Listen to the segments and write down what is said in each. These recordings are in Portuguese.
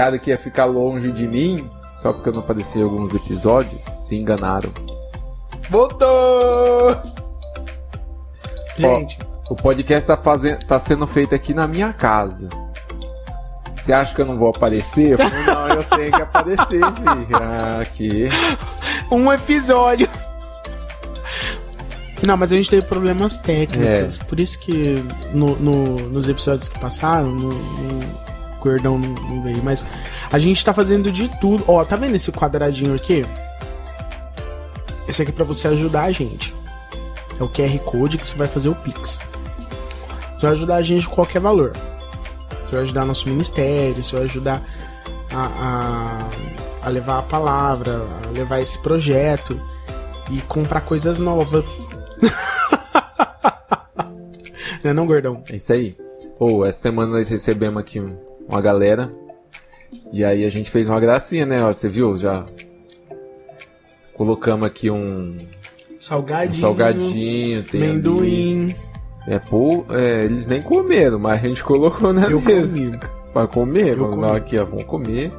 acharam que ia ficar longe de mim, só porque eu não apareci em alguns episódios, se enganaram. Voltou! Gente, Ó, o podcast tá, fazendo, tá sendo feito aqui na minha casa. Você acha que eu não vou aparecer? Eu falo, não, eu tenho que aparecer, filho. Aqui. um episódio. Não, mas a gente teve problemas técnicos. Por isso que no, no- nos episódios que passaram, no, no Gordão não, veio. Mas a gente tá fazendo de tudo. Ó, tá vendo esse quadradinho aqui? Esse aqui é pra você ajudar a gente. É o QR Code que você vai fazer o Pix. Você vai ajudar a gente com qualquer valor. Você vai ajudar nosso ministério, você vai ajudar a, a, a levar a palavra, a levar esse projeto e comprar coisas novas. não é não, gordão? É isso aí. Ô, essa semana nós recebemos aqui um- uma galera. E aí a gente fez uma gracinha, né? Ó, você viu? Já colocamos aqui um, um Salgadinho. salgadinho, tem Amendoim. É, pô, é, eles nem comeram, mas a gente colocou na Eu mesa. comi. Pra comer, vamos comi. dar aqui, ó, vamos comer.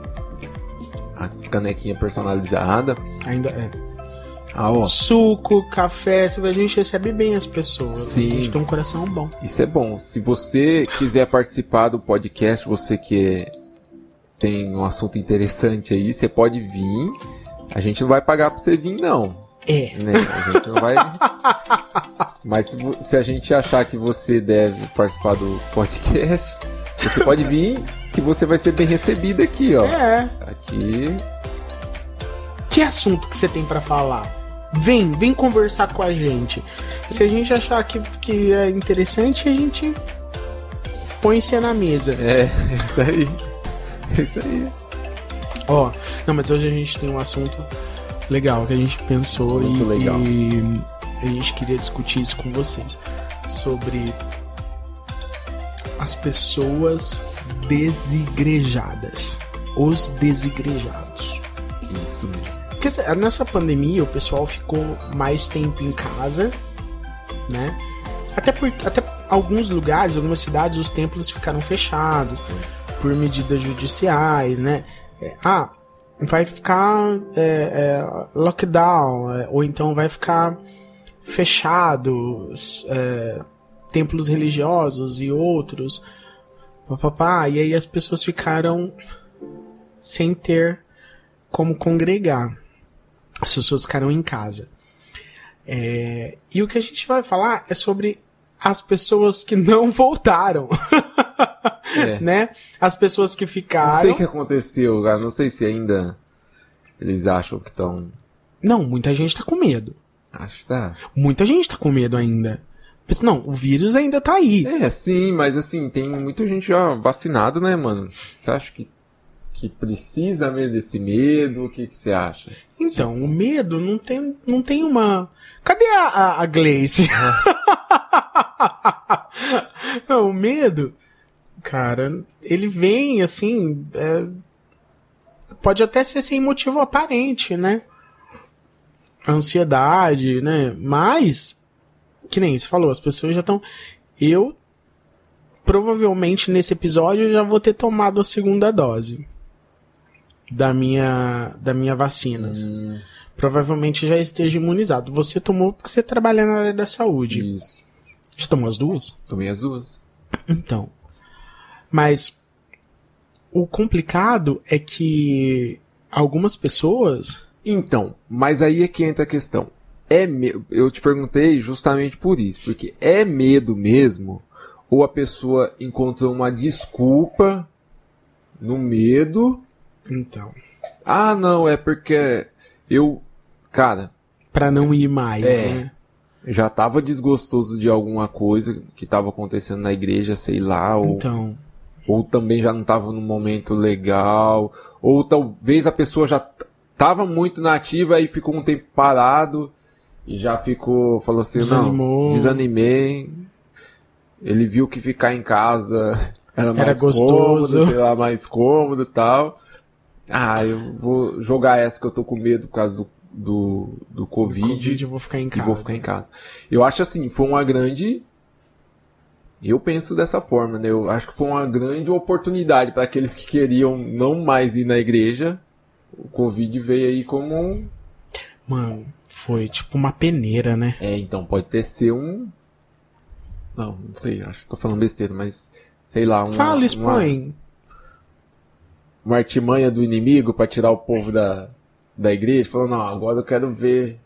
As canequinhas personalizadas. Ainda é. Ah, ó, Suco, café, a gente recebe bem as pessoas. Sim. A gente tem um coração bom. isso é bom. Se você quiser participar do podcast, você que é- tem um assunto interessante aí, você pode vir. A gente não vai pagar pra você vir, não. É. Né? A gente não vai. Mas se, a gente achar que você deve participar do podcast, você pode vir, que você vai ser bem recebido aqui, ó. É. Aqui. Que assunto que você tem pra falar? Vem, vem conversar com a gente. Se a gente achar que, que é interessante, a gente põe você na mesa. É, isso aí. Isso aí. Ó, não, mas hoje a gente tem um assunto legal que a gente pensou Muito e, legal. e a gente queria discutir isso com vocês sobre as pessoas desigrejadas, os desigrejados. Isso mesmo. Porque nessa pandemia o pessoal ficou mais tempo em casa, né? Até por até alguns lugares, algumas cidades, os templos ficaram fechados por medidas judiciais, né? É, ah, vai ficar é, é, lockdown, é, ou então vai ficar fechados é, templos religiosos e outros, papapá, e aí as pessoas ficaram sem ter como congregar. As pessoas ficaram em casa. É, e o que a gente vai falar é sobre as pessoas que não voltaram, É. né? As pessoas que Não ficaram. sei o que aconteceu, cara. Não sei se ainda eles acham que estão. Não, muita gente tá com medo. Acho que tá. Muita gente tá com medo ainda. Não, o vírus ainda tá aí. É, sim, mas assim, tem muita gente já vacinada, né, mano? Você acha que, que precisa mesmo desse medo? O que, que você acha? Então, o medo não tem, não tem uma. Cadê a, a, a? Não, o medo, cara, ele vem assim. é, pode até ser sem motivo aparente, né? A ansiedade, né? Mas, que nem você falou, as pessoas já estão. Eu, provavelmente nesse episódio, eu já vou ter tomado a segunda dose da minha, da minha vacina. Provavelmente já esteja imunizado. Você tomou porque você trabalha na área da saúde. Isso. Já tomou as duas? Tomei as duas. Então. Mas o complicado é que algumas pessoas. Então, mas aí é que entra a questão. É me... Eu te perguntei justamente por isso, porque é medo mesmo, ou a pessoa encontrou uma desculpa no medo. Então. Ah, não, é porque eu, cara, Pra não ir mais, É. né? já tava desgostoso de alguma coisa que tava acontecendo na igreja, sei lá, ou, Então. ou também já não tava num momento legal, ou talvez a pessoa já tava muito nativa e ficou um tempo parado e já ficou, falou assim, Desanimou. não, desanimei. Ele viu que ficar em casa era mais gostoso. cômodo, sei lá, mais cômodo e tal. Ah, eu vou jogar essa que eu tô com medo por causa do, do, do Covid Covid, eu vou ficar em e casa. vou ficar em casa. Eu acho assim, foi uma grande Eu penso dessa forma, né? Eu acho que foi uma grande oportunidade para aqueles que queriam não mais ir na igreja. O Covid veio aí como um. Mano, foi tipo uma peneira, né? É, então pode ter ser um. Não, não sei, acho que tô falando besteira, mas sei lá, uma. Fala, expõe. Uma, uma artimanha do inimigo para tirar o povo da, da igreja. Falou, não, agora eu quero ver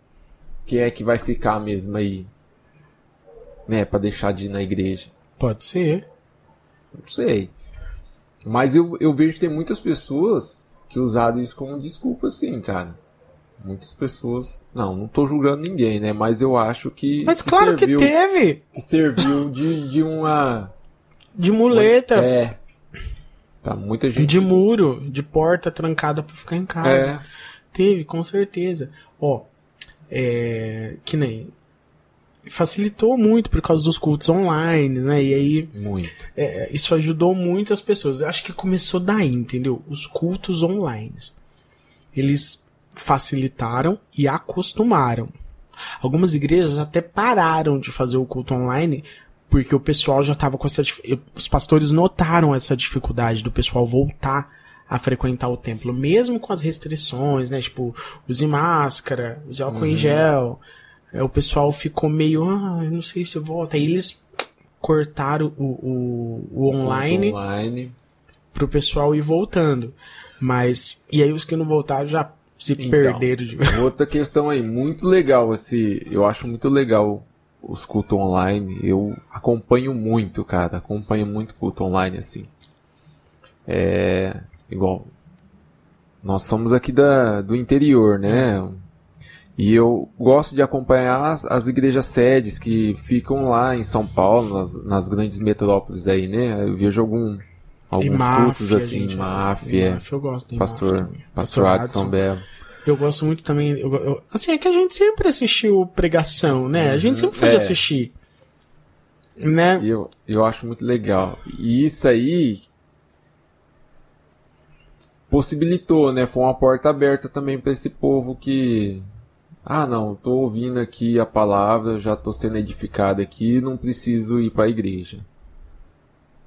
quem é que vai ficar mesmo aí. Né, pra deixar de ir na igreja. Pode ser. Não sei. Mas eu, eu vejo que tem muitas pessoas que usaram isso como desculpa, sim, cara. Muitas pessoas. Não, não tô julgando ninguém, né? Mas eu acho que. Mas que claro serviu, que teve! Que serviu de, de uma. De muleta. É. Tá, muita gente. De muro, de porta trancada pra ficar em casa. É. Teve, com certeza. Ó, é. Que nem facilitou muito por causa dos cultos online, né? E aí. Muito. É, isso ajudou muito as pessoas. Acho que começou daí, entendeu? Os cultos online. Eles facilitaram e acostumaram. Algumas igrejas até pararam de fazer o culto online porque o pessoal já estava com essa. Os pastores notaram essa dificuldade do pessoal voltar a frequentar o templo, mesmo com as restrições, né? Tipo, use máscara, use álcool uhum. em gel. É, o pessoal ficou meio, ah, não sei se volta. Aí eles cortaram o, o, o online, online pro pessoal ir voltando. Mas, e aí os que não voltaram já se então, perderam de Outra questão aí, muito legal esse, eu acho muito legal os cultos online. Eu acompanho muito, cara, acompanho muito culto online assim. É, igual nós somos aqui da, do interior, né? E eu gosto de acompanhar as, as, igrejas sedes que ficam lá em São Paulo, nas, nas grandes metrópoles aí, né? Eu vejo algum, alguns máfia, cultos assim, máfia. máfia. Eu gosto de pastor, máfia pastor Adson Belo. Eu gosto muito também. Eu, eu, assim, é que a gente sempre assistiu pregação, né? A gente sempre foi é. de assistir. Né? Eu, eu acho muito legal. E isso aí possibilitou, né? Foi uma porta aberta também para esse povo que ah, não, estou ouvindo aqui a palavra, já estou sendo edificado aqui, não preciso ir para a igreja.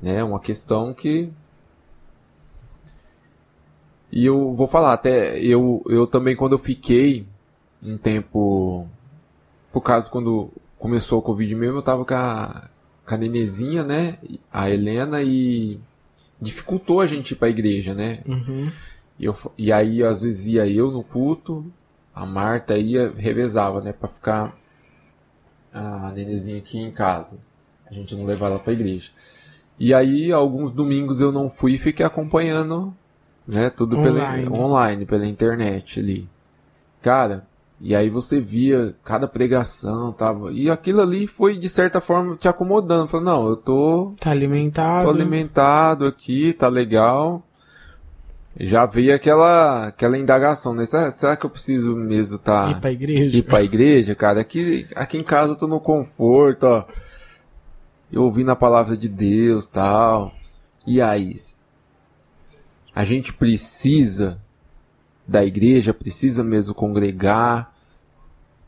É uma questão que e eu vou falar até eu eu também quando eu fiquei um tempo por causa quando começou o Covid mesmo, eu tava com a, com a nenezinha, né? A Helena e dificultou a gente ir pra igreja, né? Uhum. E, eu, e aí, às vezes, ia eu no culto, a Marta ia, revezava, né, para ficar a nenezinha aqui em casa. A gente não levava ela pra igreja. E aí, alguns domingos eu não fui e fiquei acompanhando, né, tudo online. pela online, pela internet ali. Cara, e aí você via cada pregação, tava, e aquilo ali foi de certa forma te acomodando, falando, não, eu tô tá alimentado. Tô alimentado aqui, tá legal já veio aquela, aquela indagação, né? Será, será que eu preciso mesmo tá, ir pra igreja? Ir pra igreja, cara? Aqui, aqui em casa eu tô no conforto, ó. Eu ouvindo a palavra de Deus tal. E aí? A gente precisa da igreja, precisa mesmo congregar.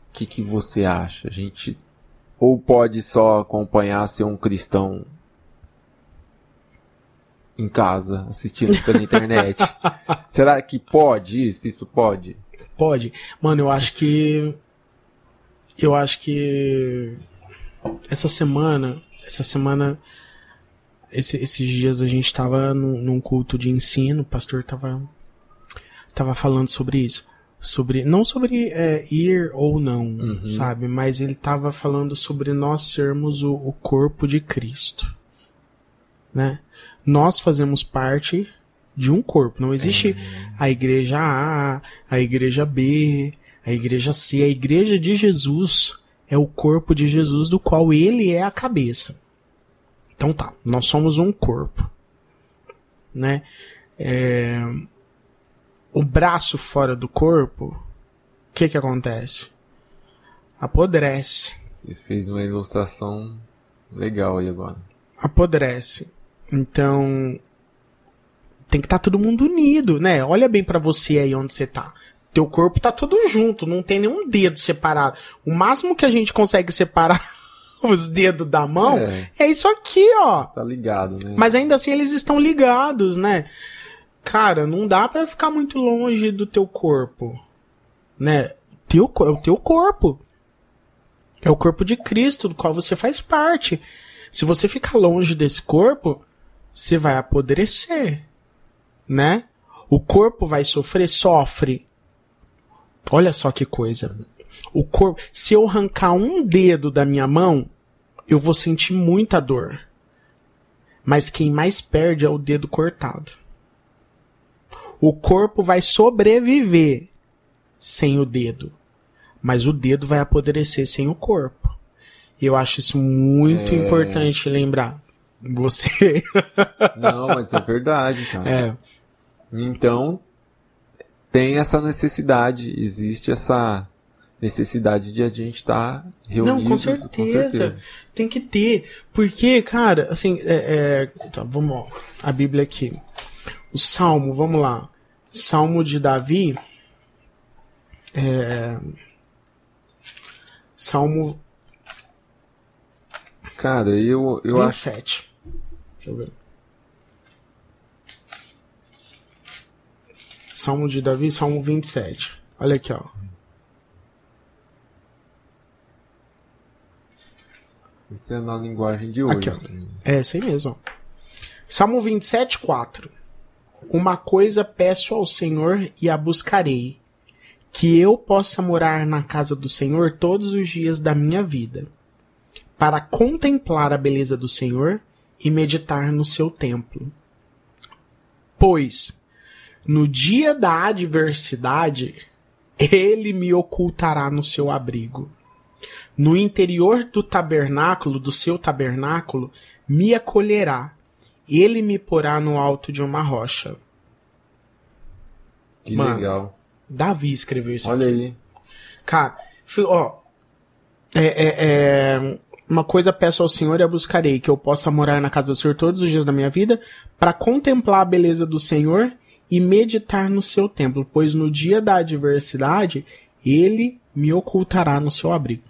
O que, que você acha? A gente ou pode só acompanhar ser um cristão em casa, assistindo pela internet. Será que pode isso? Isso pode? Pode. Mano, eu acho que. Eu acho que. Essa semana. Essa semana. Esse, esses dias a gente tava num, num culto de ensino, o pastor tava. Tava falando sobre isso sobre não sobre é, ir ou não, uhum. sabe? Mas ele estava falando sobre nós sermos o, o, corpo de Cristo, né? nós fazemos parte de um corpo. Não existe é. a igreja A, a igreja B, a igreja C. A igreja de Jesus é o corpo de Jesus do qual ele é a cabeça. Então tá, nós somos um corpo, né? É... O braço fora do corpo, o que que acontece? Apodrece. Você fez uma ilustração legal aí agora. Apodrece. Então, tem que estar tá todo mundo unido, né? Olha bem para você aí onde você tá. Teu corpo tá todo junto, não tem nenhum dedo separado. O máximo que a gente consegue separar os dedos da mão, é. é isso aqui, ó. Tá ligado, né? Mas ainda assim eles estão ligados, né? Cara, não dá para ficar muito longe do teu corpo, né? Teu, é o teu corpo. É o corpo de Cristo, do qual você faz parte. Se você ficar longe desse corpo, você vai apodrecer, né? O corpo vai sofrer, sofre. Olha só que coisa. O corpo, se eu arrancar um dedo da minha mão, eu vou sentir muita dor. Mas quem mais perde é o dedo cortado. O corpo vai sobreviver sem o dedo, mas o dedo vai apodrecer sem o corpo. Eu acho isso muito é... importante lembrar. Você. Não, mas é verdade, cara. É. Então, tem essa necessidade, existe essa necessidade de a gente estar tá reunidos. Não, com certeza, com certeza, Tem que ter. Porque, cara, assim, é, é, tá, vamos, ó, a Bíblia aqui. O Salmo, vamos lá. Salmo de Davi. É, Salmo. Cara, eu, eu 27. acho. Deixa eu ver. Salmo de Davi, Salmo 27. Olha aqui, ó. Isso é na linguagem de hoje. Aqui, assim. É, esse aí mesmo. Salmo 27, 4. Uma coisa peço ao Senhor e a buscarei, que eu possa morar na casa do Senhor todos os dias da minha vida, para contemplar a beleza do Senhor e meditar no seu templo. Pois, no dia da adversidade, ele me ocultará no seu abrigo. No interior do tabernáculo, do seu tabernáculo, me acolherá. Ele me porá no alto de uma rocha. Que Mano, legal. Davi escreveu isso Olha aqui. aí. Cara, ó. É, é, é, uma coisa peço ao Senhor e a buscarei, que eu possa morar na casa do Senhor todos os dias da minha vida, para contemplar a beleza do Senhor e meditar no seu templo, pois no dia da adversidade ele me ocultará no seu abrigo.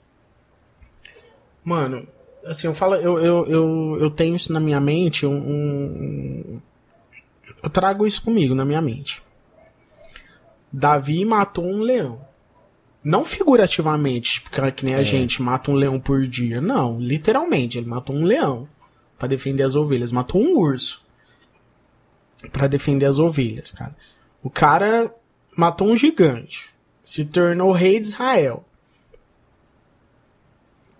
Mano, assim, eu falo, eu, eu, eu, eu tenho isso na minha mente, um, um, eu trago isso comigo na minha mente. Davi matou um leão. Não figurativamente, porque que nem a é. gente mata um leão por dia. Não, literalmente, ele matou um leão para defender as ovelhas, matou um urso para defender as ovelhas, cara. O cara matou um gigante, se tornou rei de Israel.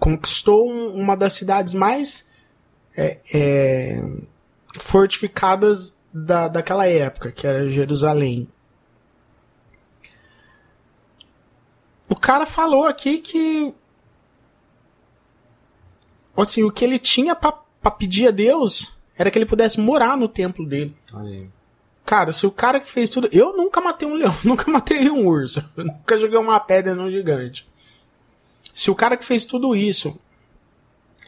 Conquistou um, uma das cidades mais é, é, fortificadas da, daquela época, que era Jerusalém. O cara falou aqui que assim, o que ele tinha para pedir a Deus era que ele pudesse morar no templo dele. Aí. Cara, se o cara que fez tudo. Eu nunca matei um leão, nunca matei um urso, nunca joguei uma pedra num gigante. Se o cara que fez tudo isso,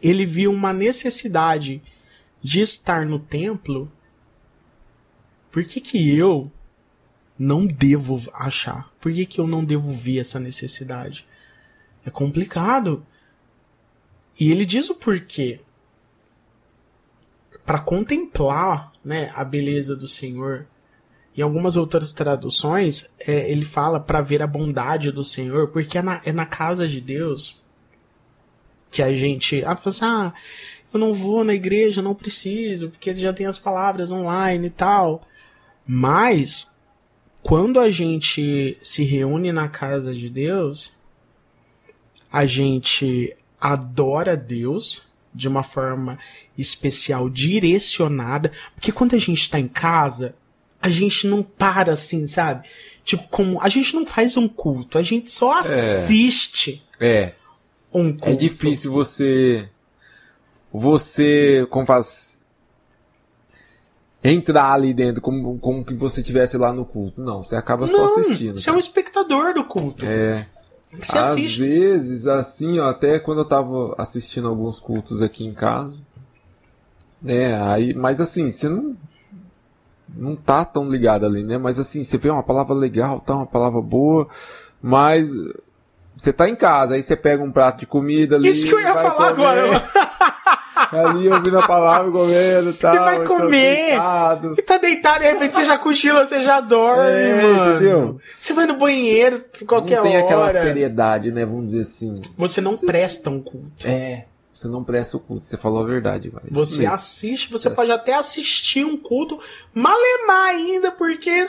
ele viu uma necessidade de estar no templo, por que que eu não devo achar? Por que que eu não devo ver essa necessidade? É complicado. E ele diz o porquê para contemplar né, a beleza do Senhor. Em algumas outras traduções, é, ele fala para ver a bondade do Senhor, porque é na, é na casa de Deus que a gente. Ah, assim, ah, eu não vou na igreja, não preciso, porque já tem as palavras online e tal. Mas, quando a gente se reúne na casa de Deus, a gente adora Deus de uma forma especial, direcionada. Porque quando a gente tá em casa, a gente não para assim, sabe? Tipo, como. A gente não faz um culto, a gente só é. assiste. É. Um culto. É difícil você. Você. Como faz. Entrar ali dentro como, como que você estivesse lá no culto. Não, você acaba não, só assistindo. Você é um espectador do culto. É. Você Às assiste. vezes, assim, ó, até quando eu tava assistindo alguns cultos aqui em casa. É, aí, mas assim, você não. Não tá tão ligado ali, né? Mas assim, você vê uma palavra legal, tá? Uma palavra boa, mas você tá em casa, aí você pega um prato de comida ali. Isso que eu ia falar comer, agora. ali ouvindo a palavra, comendo e tal. E vai comer. E tá deitado, de repente você já cochila, você já dorme, é, mano. Entendeu? Você vai no banheiro qualquer hora. Não tem hora. aquela seriedade, né? Vamos dizer assim. Você não você... presta um culto. É. Você não presta o culto, você falou a verdade. Mas você mesmo. assiste, você pode até assistir um culto, malemar ainda, porque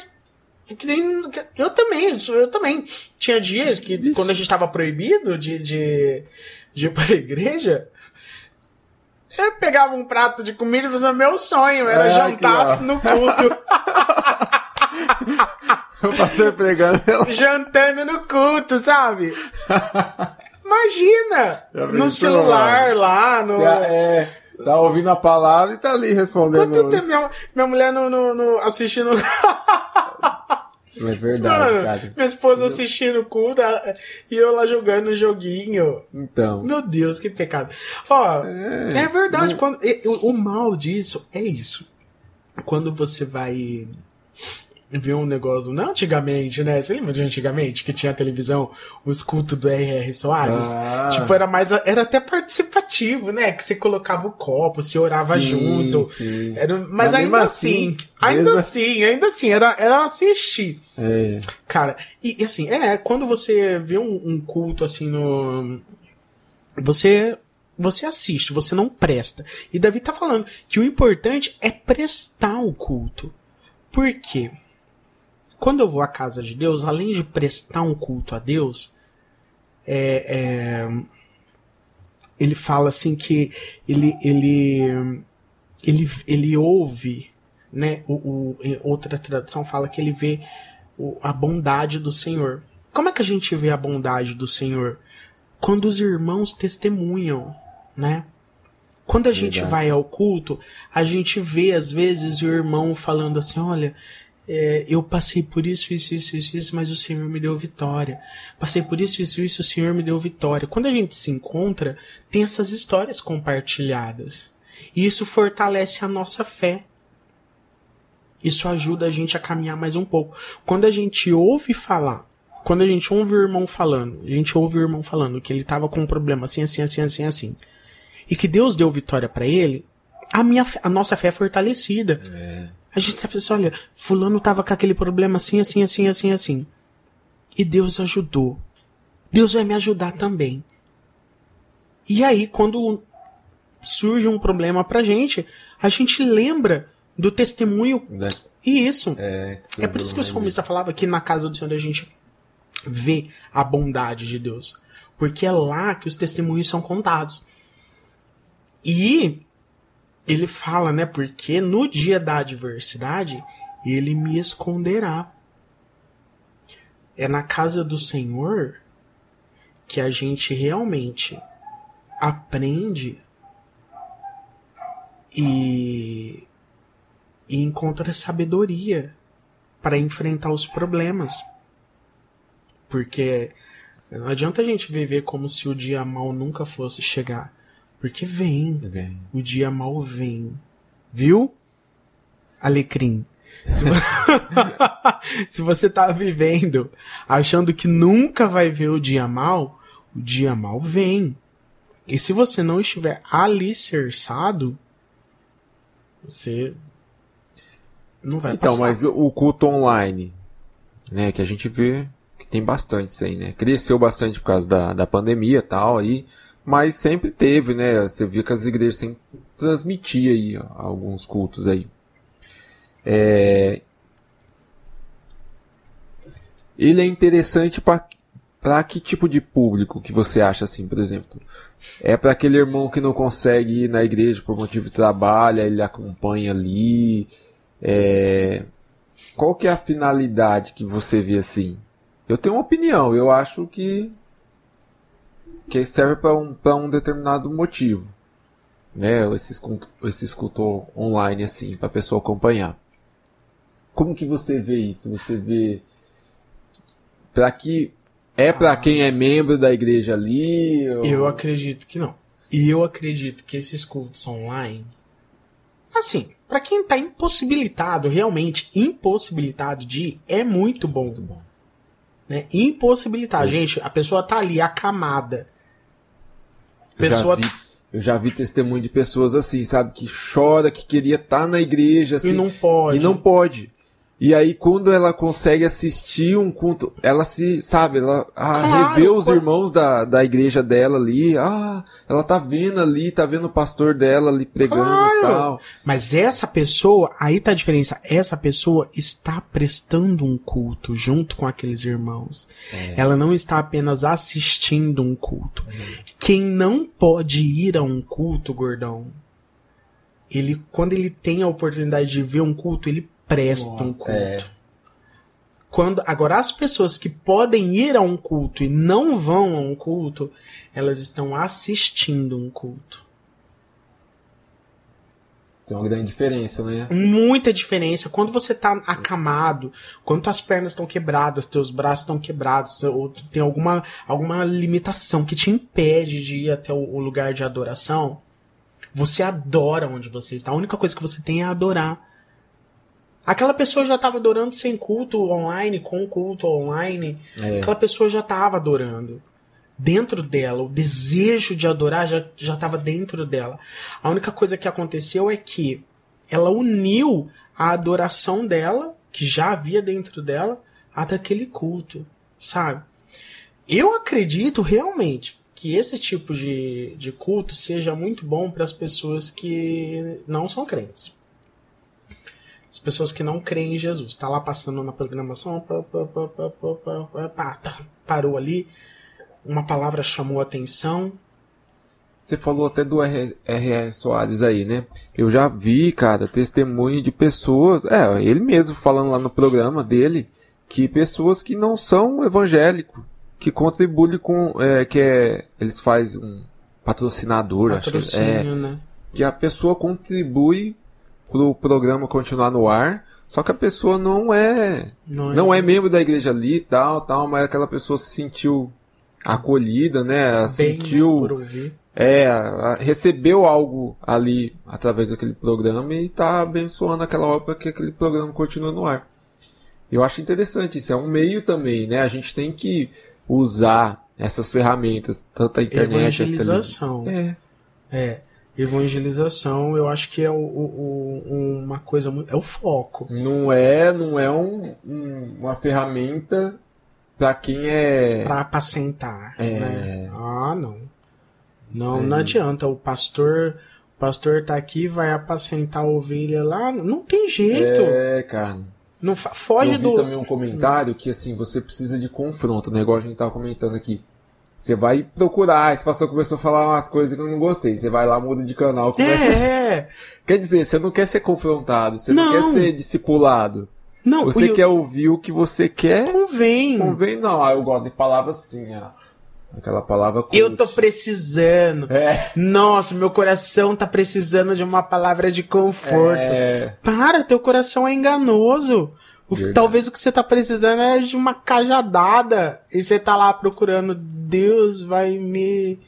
eu também, eu também. Tinha dias que, quando a gente tava proibido de, de, de ir pra igreja, eu pegava um prato de comida e fazia meu sonho, era é, jantar no culto. o pastor pregando. Jantando no culto, sabe? Imagina! no celular mano. lá, no. É, tá ouvindo a palavra e tá ali respondendo. Quanto tempo minha, minha mulher no, no, no assistindo. É verdade, Mano, cara. Minha esposa assistindo o culto e eu lá jogando o joguinho. Então. Meu Deus, que pecado. Ó, é, é verdade. Quando, o, o mal disso é isso. Quando você vai ver um negócio, não antigamente, né? Você lembra de antigamente que tinha a televisão, os cultos do R.R. Soares? Ah. Tipo, era mais. Era até participativo, né? Que você colocava o copo, se orava sim, junto. Sim. Era, mas, mas ainda assim, assim ainda mesmo... assim, ainda assim, era, era assistir. É. Cara, e, e, assim, é, quando você vê um, um culto assim no. Você você assiste, você não presta. E Davi tá falando que o importante é prestar o culto. Por quê? Quando eu vou à casa de Deus, além de prestar um culto a Deus, é, é, ele fala assim que ele, ele, ele, ele ouve, né? O, o outra tradução fala que ele vê o, a bondade do Senhor. Como é que a gente vê a bondade do Senhor? Quando os irmãos testemunham, né? Quando a gente vai ao culto, a gente vê às vezes o irmão falando assim: olha, é, eu passei por isso, isso, isso, isso, isso, mas o Senhor me deu vitória. Passei por isso, isso, isso, o Senhor me deu vitória. Quando a gente se encontra, tem essas histórias compartilhadas. E isso fortalece a nossa fé. Isso ajuda a gente a caminhar mais um pouco. Quando a gente ouve falar, quando a gente ouve o irmão falando, a gente ouve o irmão falando que ele estava com um problema assim, assim, assim, assim, assim, e que Deus deu vitória para ele, a, minha, a nossa fé é fortalecida. É. A gente sabe assim, olha, fulano tava com aquele problema assim, assim, assim, assim, assim. E Deus ajudou. Deus vai me ajudar também. E aí, quando surge um problema pra gente, a gente lembra do testemunho. Né? E isso. É, é por isso que o salmista falava que na casa do Senhor a gente vê a bondade de Deus. Porque é lá que os testemunhos são contados. E ele fala, né? Porque no dia da adversidade ele me esconderá. É na casa do Senhor que a gente realmente aprende e, e encontra sabedoria para enfrentar os problemas. Porque não adianta a gente viver como se o dia mal nunca fosse chegar. Porque vem. vem. O dia mal vem. Viu? Alecrim. Se, Se você tá vivendo achando que nunca vai ver o dia mal, o dia mal vem. E se você não estiver alicerçado, você não vai então, passar. mas o culto online, né, que a gente vê que tem bastante isso aí, né? Cresceu bastante por causa da, da pandemia e tal, aí mas sempre teve, né? Você via que as igrejas sempre transmitiam aí alguns cultos aí. É... Ele é interessante para que tipo de público que você acha assim, por exemplo? É para aquele irmão que não consegue ir na igreja por motivo de trabalho, ele acompanha ali. É... Qual que é a finalidade que você vê assim? Eu tenho uma opinião, eu acho que que serve para um, um determinado motivo. Né, esse, esse escultor online assim, para a pessoa acompanhar. Como que você vê isso? Você vê para que é para ah, quem é membro da igreja ali? Ou... Eu acredito que não. E eu acredito que esses cultos online assim, para quem tá impossibilitado, realmente impossibilitado de ir, é muito bom. Muito bom. Né? Impossibilitar. Gente, a pessoa tá ali, acamada. Pessoa. Eu já, vi, eu já vi testemunho de pessoas assim, sabe? Que chora, que queria estar tá na igreja, assim. E não pode. E não pode. E aí, quando ela consegue assistir um culto, ela se, sabe, ela ah, claro, revê os irmãos da, da igreja dela ali, ah, ela tá vendo ali, tá vendo o pastor dela ali pregando claro. e tal. Mas essa pessoa, aí tá a diferença, essa pessoa está prestando um culto junto com aqueles irmãos. É. Ela não está apenas assistindo um culto. É. Quem não pode ir a um culto, gordão, ele, quando ele tem a oportunidade de ver um culto, ele prestam Nossa, culto. É. Quando, agora, as pessoas que podem ir a um culto e não vão a um culto, elas estão assistindo um culto. Tem uma grande diferença, né? Muita diferença. Quando você tá acamado, quando tuas pernas estão quebradas, teus braços estão quebrados, ou tem alguma, alguma limitação que te impede de ir até o, o lugar de adoração, você adora onde você está. A única coisa que você tem é adorar. Aquela pessoa já estava adorando sem culto online, com culto online. É. Aquela pessoa já estava adorando. Dentro dela, o desejo de adorar já estava dentro dela. A única coisa que aconteceu é que ela uniu a adoração dela, que já havia dentro dela, a daquele culto, sabe? Eu acredito realmente que esse tipo de, de culto seja muito bom para as pessoas que não são crentes. As pessoas que não creem em Jesus. Tá lá passando na programação, pá, pá, pá, tá, parou ali, uma palavra chamou a atenção. Você falou até do R.R. Soares aí, né? Eu já vi, cara, testemunho de pessoas, é, ele mesmo falando lá no programa dele, que pessoas que não são evangélicos, que contribuem com, é, que é, eles fazem um patrocinador, Patrocínio, acho. É, né? Que a pessoa contribui pro programa continuar no ar. Só que a pessoa não é não é, não é membro da igreja ali tal, tal, mas aquela pessoa se sentiu acolhida, né? Bem, sentiu é, recebeu algo ali através daquele programa e está abençoando aquela obra que aquele programa continua no ar. Eu acho interessante, isso é um meio também, né? A gente tem que usar essas ferramentas, tanto a internet... Evangelização. É. É evangelização, eu acho que é o, o, uma coisa muito. É o foco. Não é, não é um, um, uma ferramenta para quem é. Para apacentar. É. Né? Ah, não. Não, não adianta. O pastor. O pastor tá aqui, vai apacentar a ovelha lá. Não tem jeito. É, cara. Não foge eu vi do. também um comentário que assim, você precisa de confronto, o negócio a gente tava comentando aqui. Você vai procurar, esse pastor começou a falar umas coisas que eu não gostei. Você vai lá, muda de canal. Começa... É. Quer dizer, você não quer ser confrontado, você não, não quer ser discipulado. Não, você eu... quer ouvir o que você quer. Convém. Convém, não. Eu gosto de palavras assim, ó. Aquela palavra cult. Eu tô precisando. É. Nossa, meu coração tá precisando de uma palavra de conforto. É. Para, teu coração é enganoso. O, talvez o que você tá precisando é de uma cajadada. E você tá lá procurando, Deus vai me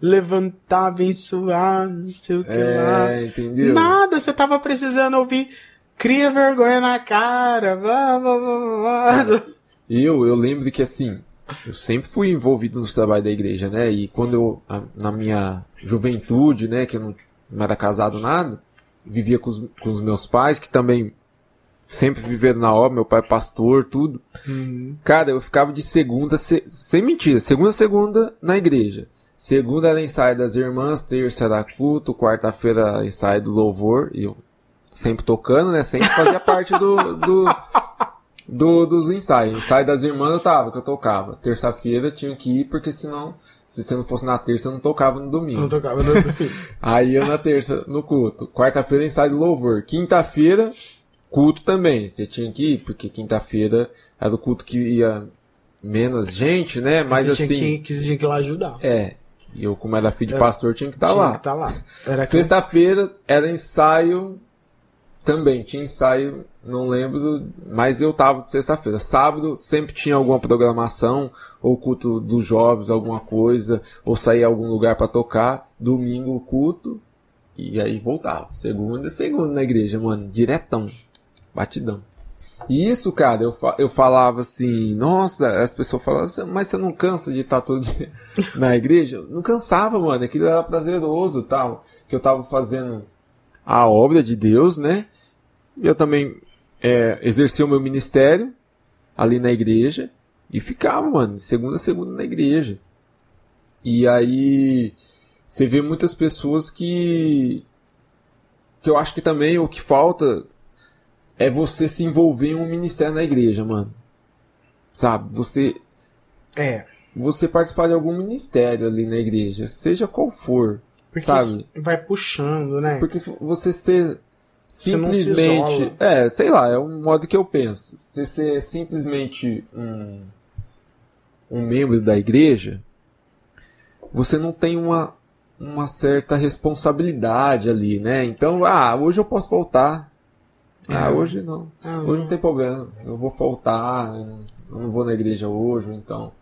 levantar, abençoar, não sei o que é, lá. Entendeu? Nada, você tava precisando ouvir. Cria vergonha na cara. Blá, blá, blá, blá. Eu, eu lembro que assim, eu sempre fui envolvido nos trabalhos da igreja, né? E quando eu, na minha juventude, né, que eu não, não era casado nada, vivia com os, com os meus pais, que também sempre vivendo na obra, meu pai pastor, tudo. Uhum. Cara, eu ficava de segunda, se, sem mentira, segunda segunda na igreja. Segunda era ensaio das irmãs, terça era culto, quarta-feira ensaio do louvor, e eu sempre tocando, né? Sempre fazia parte do, do, do, dos ensaios. Ensaio das irmãs eu tava, que eu tocava. Terça-feira tinha que ir, porque senão, se você não fosse na terça, eu não tocava no domingo. Não tocava no domingo. Aí eu na terça, no culto. Quarta-feira ensaio do louvor. Quinta-feira, culto também. Você tinha que ir, porque quinta-feira era o culto que ia menos gente, né? Mas você assim. Tinha que, que, tinha que ir lá ajudar. É. E eu, como era filho de pastor, tinha que estar tá lá. Tá lá. Sexta-feira era ensaio também. Tinha ensaio, não lembro, mas eu tava sexta-feira. Sábado sempre tinha alguma programação, ou culto dos jovens, alguma coisa, ou sair a algum lugar para tocar. Domingo, culto. E aí voltava. Segunda, segunda na igreja, mano. Diretão. Batidão. Isso, cara, eu, eu falava assim, nossa, as pessoas falavam assim, mas você não cansa de estar todo dia na igreja? Não cansava, mano, aquilo era prazeroso tal. Que eu tava fazendo a obra de Deus, né? Eu também é, exerci o meu ministério ali na igreja e ficava, mano, segunda a segunda na igreja. E aí você vê muitas pessoas que que eu acho que também o que falta é você se envolver em um ministério na igreja, mano. Sabe? Você. É. Você participar de algum ministério ali na igreja, seja qual for. Porque sabe? vai puxando, né? Porque você ser simplesmente. Se é, sei lá, é um modo que eu penso. Você ser simplesmente um, um membro da igreja, você não tem uma, uma certa responsabilidade ali, né? Então, ah, hoje eu posso voltar. Ah, é. hoje não. Ah, hoje não tem problema. Eu vou faltar, eu não vou na igreja hoje, então.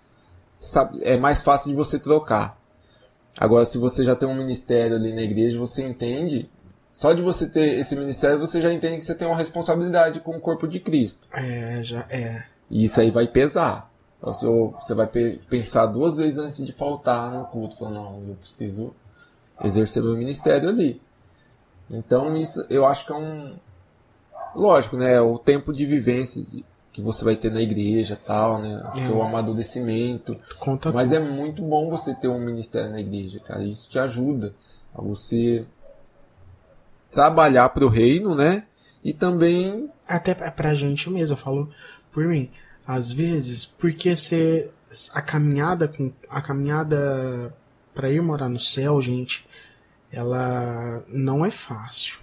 Sabe, é mais fácil de você trocar. Agora, se você já tem um ministério ali na igreja, você entende. Só de você ter esse ministério, você já entende que você tem uma responsabilidade com o corpo de Cristo. É, já é. E isso aí vai pesar. Você, você vai pensar duas vezes antes de faltar no culto. Falar, não, eu preciso exercer meu ministério ali. Então, isso eu acho que é um, lógico, né? O tempo de vivência que você vai ter na igreja tal, né? É. Seu amadurecimento. Conta Mas tudo. é muito bom você ter um ministério na igreja, cara. Isso te ajuda a você trabalhar para o reino, né? E também. Até pra gente mesmo, eu falo por mim. Às vezes, porque você. A caminhada com. A caminhada para ir morar no céu, gente, ela não é fácil,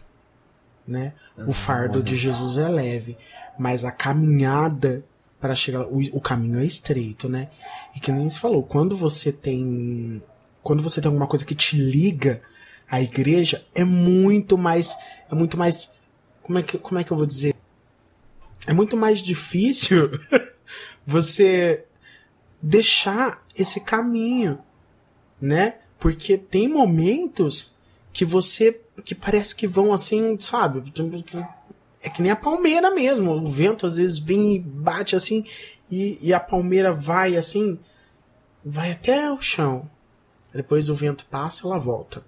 né? O fardo de Jesus é leve, mas a caminhada para chegar, o, o, caminho é estreito, né? E que nem se falou, quando você tem, quando você tem alguma coisa que te liga à igreja, é muito mais, é muito mais, como é que, como é que eu vou dizer? É muito mais difícil você deixar esse caminho, né? Porque tem momentos que você que parece que vão assim, sabe? É que nem a palmeira mesmo. O vento às vezes vem e bate assim, e, e a palmeira vai assim, vai até o chão. Depois o vento passa, ela volta.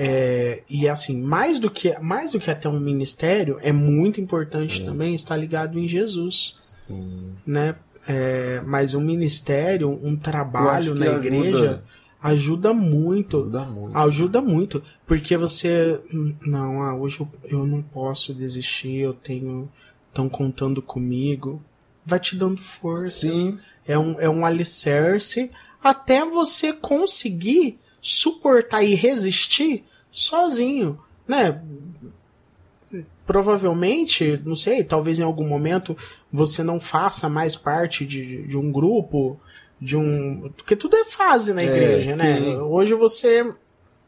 É, e assim, mais do que mais do que até um ministério, é muito importante é. também estar ligado em Jesus. Sim. Né? É, mas um ministério, um trabalho na igreja ajuda muito. Ajuda muito. Ajuda muito. Porque você. Não, ah, hoje eu, eu não posso desistir, eu tenho. Estão contando comigo. Vai te dando força. Sim. É um, é um alicerce até você conseguir suportar e resistir sozinho, né? Provavelmente, não sei, talvez em algum momento você não faça mais parte de, de um grupo, de um. Porque tudo é fase na é, igreja, é, né? Hoje você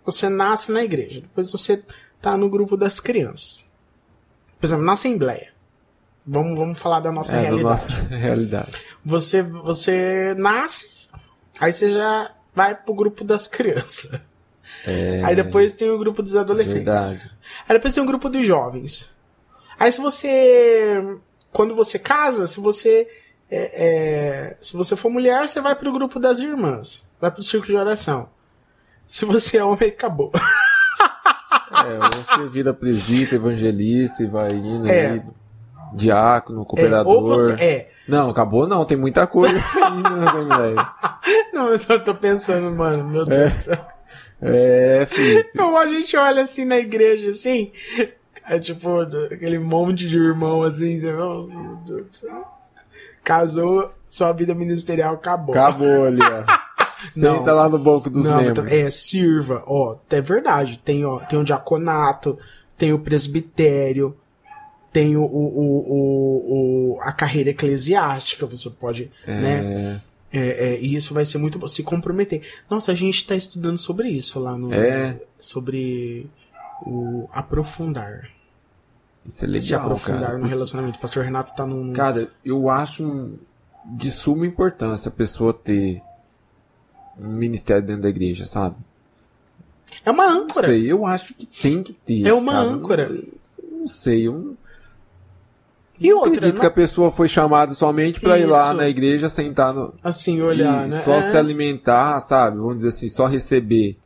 você nasce na igreja, depois você tá no grupo das crianças. Por exemplo, na assembleia. Vamos, vamos falar da nossa é, realidade. Da nossa realidade. Você, você nasce, aí você já vai pro grupo das crianças. É... Aí depois tem o grupo dos adolescentes. Verdade. Aí depois tem o grupo dos jovens. Aí se você. Quando você casa, se você é, é, se você for mulher, você vai pro grupo das irmãs. Vai pro círculo de oração. Se você é homem, acabou. é, você vira presbítero, evangelista e vai indo é. aí. Diácono, cooperador. É, ou você, é. Não, acabou não, tem muita coisa ainda, Não, eu tô, tô, pensando, mano, meu Deus é. do céu. É, filho. Então, a gente olha assim na igreja, assim, é tipo, aquele monte de irmão assim, você fala, meu Deus do céu casou, sua vida ministerial acabou. Acabou ali, ó. Senta lá no banco dos não, membros. É, sirva. Ó, é verdade. Tem, ó, tem o diaconato, tem o presbitério, tem o, o, o, o a carreira eclesiástica, você pode, é... né? É, é, e isso vai ser muito bom. Se comprometer. Nossa, a gente está estudando sobre isso lá no. É. Sobre o aprofundar. Isso é legal, se aprofundar cara. no relacionamento. O pastor Renato tá num. Cara, eu acho de suma importância a pessoa ter um ministério dentro da igreja, sabe? É uma âncora. Não sei, eu acho que tem que ter. É uma cara. âncora. Não, não sei, eu E outra, acredito não- que a pessoa foi chamada somente pra ir lá na igreja, sentar no. assim, olhar, e né? só é, se alimentar, sabe? Vamos dizer assim, só receber.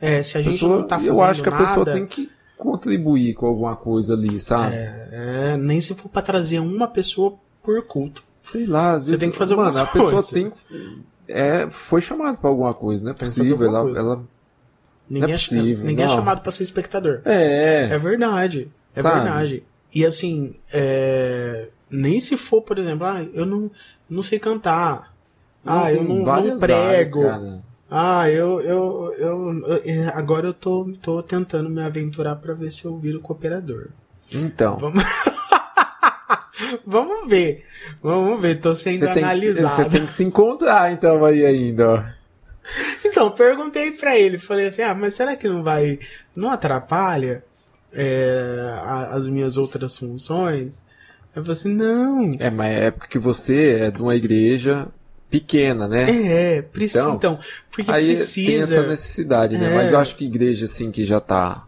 é, se a gente pessoa- não tá fazendo eu acho que a pessoa nada, tem que contribuir com alguma coisa ali, sabe? é, nem se for pra trazer uma pessoa por culto. Sei lá, às Você vezes. tem que fazer Mano, alguma a pessoa coisa. tem. É, foi chamada pra alguma coisa, não é fazer possível. Ela, coisa. ela. Ninguém, é é, possível, ninguém é não. chamado pra ser espectador. É. É verdade. É Sabe? verdade. E assim, é, nem se for, por exemplo, ah, eu não, não sei cantar. ah, eu não, não prego. áreas. Ah, eu, eu, eu, eu- agora eu tô, tô tentando me aventurar pra ver se eu viro cooperador. Então. Vamos, Vamos ver. Vamos ver, tô sendo Você analisado. você tem que se encontrar, então, aí ainda, ó. Então, perguntei pra ele, falei assim, ah, mas será que não vai, não atrapalha é, as minhas outras funções? Eu falei assim, não, É, mas é porque você é de uma igreja pequena, né? é, precisa, Então, então, porque Aí tem precisa... essa necessidade, né? É. Mas eu acho que igreja, assim, que já tá.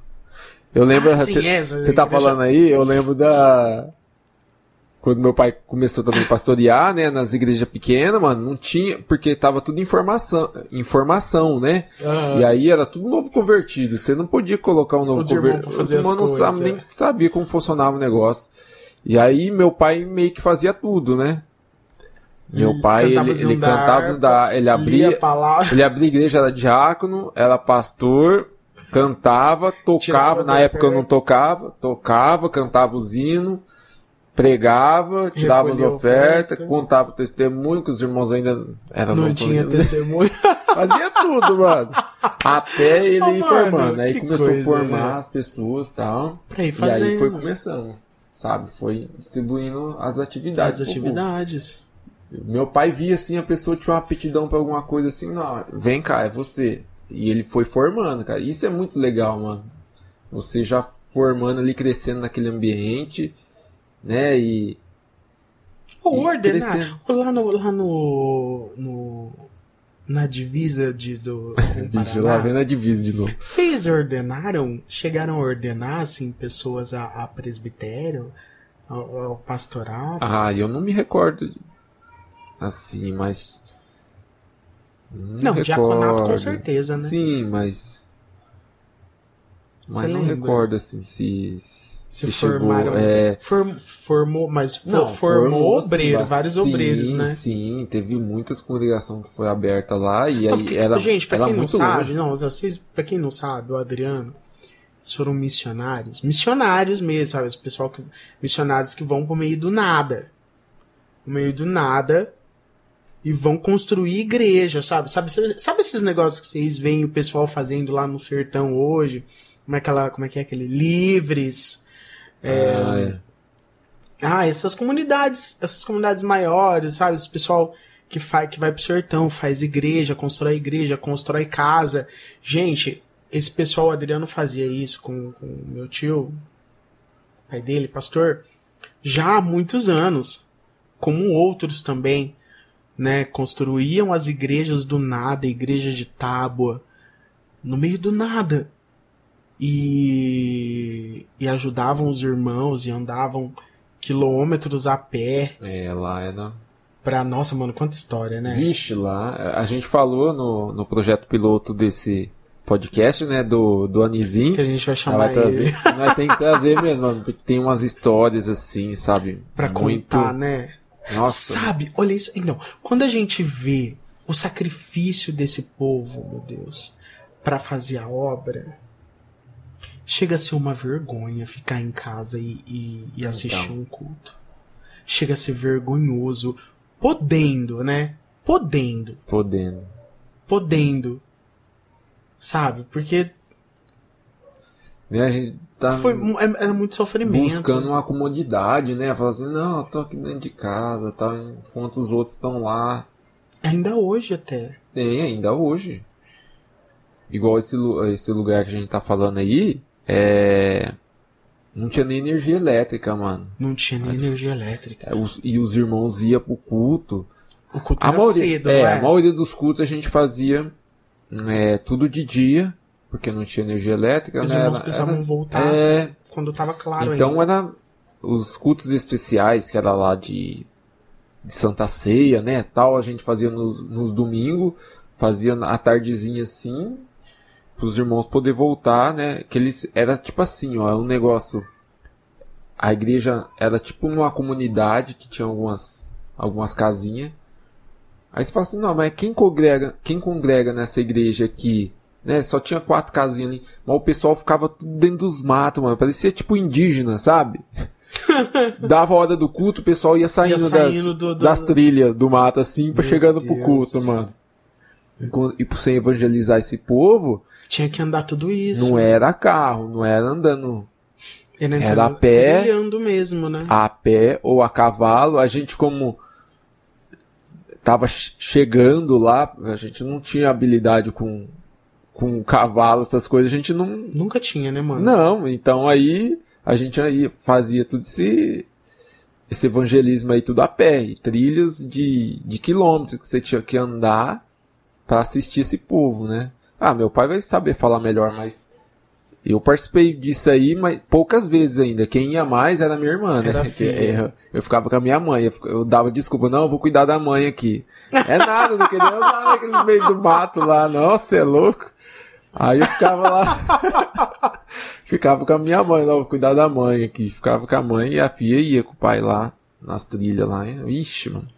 Eu lembro. Ah, Você você tá igreja- falando aí, eu lembro da. Quando meu pai começou também a pastorear, né? Nas igrejas pequenas, mano, não tinha. Porque tava tudo informação, informação né? Ah. E aí era tudo novo convertido. Você não podia colocar um novo Os convertido. Os irmãos não sabe- nem é. sabia como funcionava o negócio. E aí meu pai meio que fazia tudo, né? Meu pai, ele, Cantava ele cantava, da- ele abria, ele abria igreja, era diácono, era pastor, cantava, tocava, na época eu não tocava, tocava, cantava os hinos, pregava, tirava as ofertas, oferta. contava o testemunho, que os irmãos ainda eram Não não tinha testemunho. Fazia tudo, mano. Até ele Ah, ir formando. Aí começou coisa, a formar né? as pessoas e tal. Pra ir E aí foi começando, sabe? Foi distribuindo as atividades. As atividades. Meu pai via assim, a pessoa tinha uma aptidão pra alguma coisa assim, não, vem cá, é você. E ele foi formando, cara. Isso é muito legal, mano. Você já formando ali, crescendo naquele ambiente, né? E. Ou ordenar. crescendo. Lá no. Lá no, no na divisa de, do. com o Vixe, Paraná, lá vem a divisa de novo. Vocês ordenaram, chegaram a ordenar, assim, pessoas a, a presbitério, ao, ao pastoral? Ah, eu não me recordo assim, mas. Não, diaconato com certeza, né? Sim, mas. Mas Você não lembra? recordo assim se. Se, Se, chegou. formaram. É, form- formou, mas Não, formou sim, obreiro, vários sim, obreiros, né? Sim, teve muitas congregações que foi aberta lá e Não, aí porque, era, gente, pra quem não sabe, longe. não, vocês, pra quem não sabe, o Adriano, eles foram missionários, missionários mesmo, sabe? Os pessoal que, missionários que vão pro meio do nada. No meio do nada. E vão construir igreja, sabe? Sabe, sabe esses negócios que vocês veem o pessoal fazendo lá no sertão hoje? Como é, aquela, como é que é aquele? Livres. É, Ah, é. ah, essas comunidades, essas comunidades maiores, sabe? Esse pessoal que, faz, que vai pro sertão, faz igreja, constrói igreja, constrói casa. Gente, esse pessoal, o Adriano fazia isso com com o meu tio, pai dele, pastor, já há muitos anos. Como outros também, né? Construíam as igrejas do nada, igreja de tábua, no meio do nada. E, e ajudavam os irmãos e andavam quilômetros a pé É, lá era. pra. Nossa, mano, quanta história, né? Vixe, lá. A gente falou no, no projeto piloto desse podcast, né? Do, do Anisim. Que a gente vai chamar vai trazer. ele Nós tem que trazer mesmo, porque tem umas histórias assim, sabe? pra Muito. contar, né? Nossa. Sabe, olha isso. Então, quando a gente vê o sacrifício desse povo, meu Deus, pra fazer a obra, chega a ser uma vergonha ficar em casa e, e, e assistir Então. um culto. Chega a ser vergonhoso, podendo, né? Podendo, Podendo. podendo. Sabe? Porque Né, a gente tá foi, é- era muito sofrimento. buscando uma comodidade, né? Falar assim, não, eu tô aqui dentro de casa, tal, enquanto os outros estão lá. Ainda hoje até. Tem ainda hoje. Igual esse, esse lugar que a gente tá falando aí, é. Não tinha nem energia elétrica, mano. Não tinha nem energia elétrica. É, os- e os irmãos iam pro culto. O culto A era maioria, cedo, é, é? a maioria dos cultos a gente fazia é, tudo de dia, porque não tinha energia elétrica, Os né? irmãos precisavam era- voltar É, quando tava claro então ainda. era os cultos especiais, que era lá de, de Santa Ceia, né? Tal, a gente fazia nos, nos domingos, fazia a tardezinha assim, para os irmãos poder voltar, né? Que eles era tipo assim, ó, é um negócio. A igreja era tipo uma comunidade que tinha algumas algumas casinhas. Aí você fala assim, não, mas quem congrega, quem congrega nessa igreja aqui, né? Só tinha quatro casinhas ali, mas o pessoal ficava tudo dentro dos matos, mano. Parecia tipo indígena, sabe? Dava a hora do culto, o pessoal ia saindo, ia saindo das, do, do... das trilhas do mato assim, para chegando Deus. pro culto, mano. E por você evangelizar esse povo, tinha que andar tudo isso. Não era carro, não era andando. Era, era a pé. Trilhando mesmo, né? A pé ou a cavalo. A gente, como tava chegando lá, a gente não tinha habilidade com, com cavalo, essas coisas, a gente não. Nunca tinha, né, mano? Não, então aí a gente aí fazia tudo esse, esse evangelismo aí tudo a pé, e trilhas de, de quilômetros que você tinha que andar para assistir esse povo, né? Ah, meu pai vai saber falar melhor, mas eu participei disso aí, mas poucas vezes ainda. Quem ia mais era minha irmã, né? Eu, eu ficava com a minha mãe, eu, dava desculpa, não, eu vou cuidar da mãe aqui. É nada, não queria nada no meio do mato lá, nossa, é louco. Aí eu ficava lá, ficava com a minha mãe, vou cuidar da mãe aqui. Ficava com a mãe e a filha ia com o pai lá, nas trilhas lá. Hein? Ixi, mano.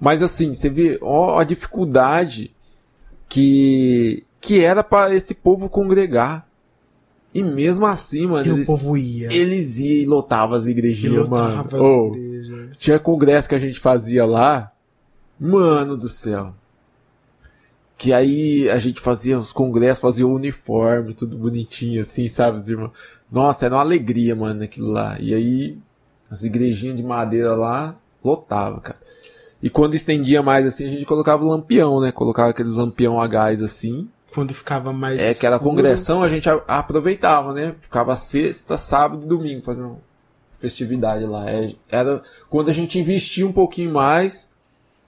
Mas assim, você vê, ó, a dificuldade que, que era para esse povo congregar. E mesmo assim, mano. Eles, o povo ia. Eles iam e lotavam as igrejinhas, mano. As oh, Tinha congresso que a gente fazia lá. Mano do céu. Que aí a gente fazia os congressos, fazia o uniforme, tudo bonitinho, assim, sabe, os irmãos? Nossa, era uma alegria, mano, aquilo lá. E aí, as igrejinhas de madeira lá, lotava, cara. E quando estendia mais assim, a gente colocava o lampião, né? Colocava aquele lampião a gás assim. Quando ficava mais. É, que era congressão, a gente aproveitava, né? Ficava sexta, sábado e domingo fazendo festividade lá. É, era quando a gente investia um pouquinho mais,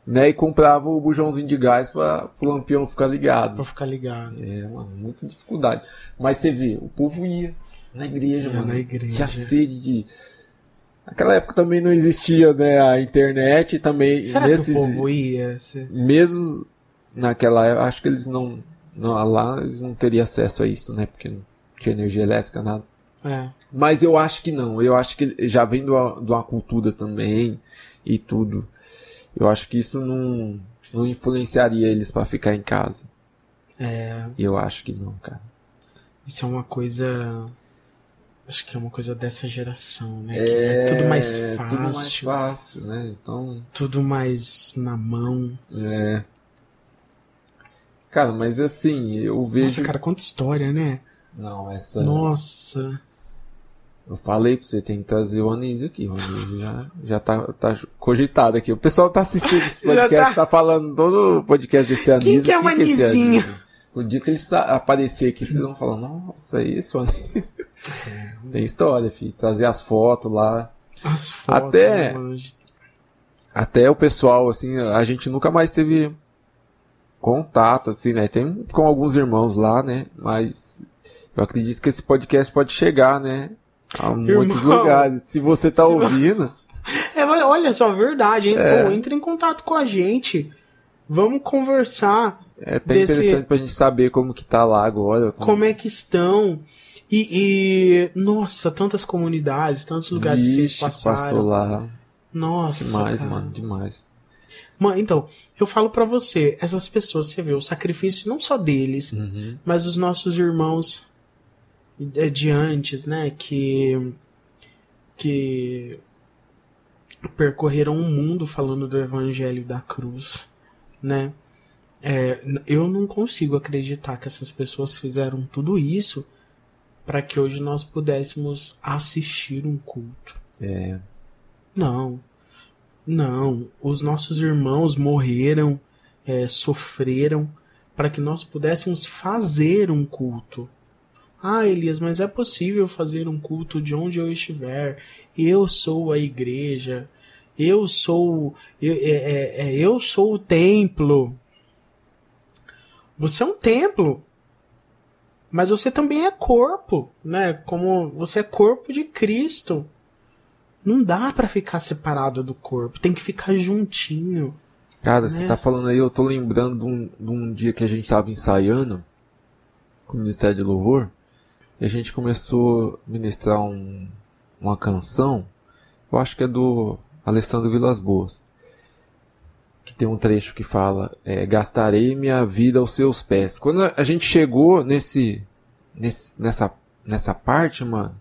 né? E comprava o bujãozinho de gás para o lampião ficar ligado. Pra ficar ligado. É, mano, muita dificuldade. Mas você vê, o povo ia na igreja, ia mano. Na igreja. Tinha sede de Naquela época também não existia né, a internet também. Será nesses, que o povo ia? Mesmo naquela época, acho que eles não, não. Lá eles não teriam acesso a isso, né? Porque não tinha energia elétrica, nada. É. Mas eu acho que não. Eu acho que já vem de uma, de uma cultura também e tudo. Eu acho que isso não, não influenciaria eles para ficar em casa. É. Eu acho que não, cara. Isso é uma coisa Acho que é uma coisa dessa geração, né? É, é, tudo mais fácil. Tudo mais fácil, né? Então. Tudo mais na mão. É. Cara, mas assim, eu vejo. Nossa, cara, quanta história, né? Não, essa. Nossa. Eu falei pra você, tem que trazer o Anísio aqui. O Anísio já, já tá, tá cogitado aqui. O pessoal tá assistindo esse podcast, tá... tá... falando todo o podcast desse Anísio. Quem que é o Anísinho? O dia que ele aparecer aqui, vocês vão falar, nossa, é isso, Anísio. É. Tem história, filho. Trazer as fotos lá. As fotos. Até, né, até o pessoal, assim, a gente nunca mais teve contato, assim, né? Tem com alguns irmãos lá, né? Mas eu acredito que esse podcast pode chegar, né? A Irmão, muitos lugares. Se você tá ouvindo. É, olha só, verdade, hein? É. Pô, entre em contato com a gente. Vamos conversar. É até desse... interessante pra gente saber como que tá lá agora. Como, como é que estão. E, e, nossa, tantas comunidades, tantos lugares Vixe, que vocês passaram. passou lá. Nossa. Demais, cara. mano, demais. Mano, então, eu falo para você, essas pessoas, você vê o sacrifício não só deles, uhum. mas os nossos irmãos de antes, né, que que percorreram o mundo falando do evangelho da cruz, né? É, eu não consigo acreditar que essas pessoas fizeram tudo isso para que hoje nós pudéssemos assistir um culto. É. Não. Não. Os nossos irmãos morreram, é, sofreram, para que nós pudéssemos fazer um culto. Ah, Elias, mas é possível fazer um culto de onde eu estiver. Eu sou a igreja. Eu sou. Eu, é, é, é eu sou o templo. Você é um templo mas você também é corpo, né? Como você é corpo de Cristo. Não dá para ficar separado do corpo, tem que ficar juntinho. Cara, né? você tá falando aí, eu tô lembrando de um, de um dia que a gente tava ensaiando com o Ministério de Louvor, a gente começou a ministrar um, uma canção, eu acho que é do Alessandro Vilas Boas, que tem um trecho que fala, é, gastarei minha vida aos seus pés. Quando a gente chegou nesse, nesse nessa, nessa parte, mano,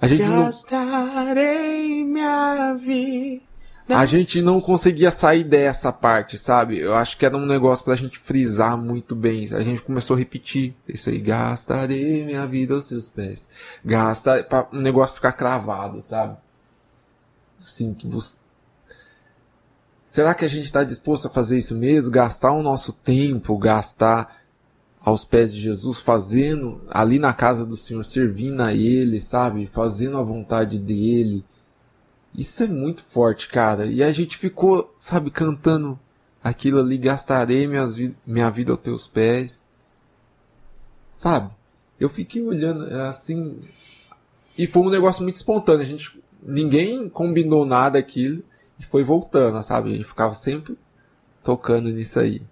a gente gastarei não... minha vida a gente não conseguia sair dessa parte, sabe? Eu acho que era um negócio pra gente frisar muito bem. A gente começou a repetir isso aí. Gastarei minha vida aos seus pés. Gasta, pra um negócio ficar cravado, sabe? Assim, que você... Será que a gente está disposto a fazer isso mesmo? Gastar o nosso tempo, gastar aos pés de Jesus, fazendo ali na casa do Senhor, servindo a Ele, sabe? Fazendo a vontade dEle isso é muito forte, cara. E a gente ficou, sabe, cantando aquilo ali, gastarei minhas vi minha vida aos teus pés. Sabe? Eu fiquei olhando é, assim. E foi um negócio muito espontâneo. A gente, ninguém combinou nada aquilo e foi voltando, sabe? A gente ficava sempre tocando nisso aí.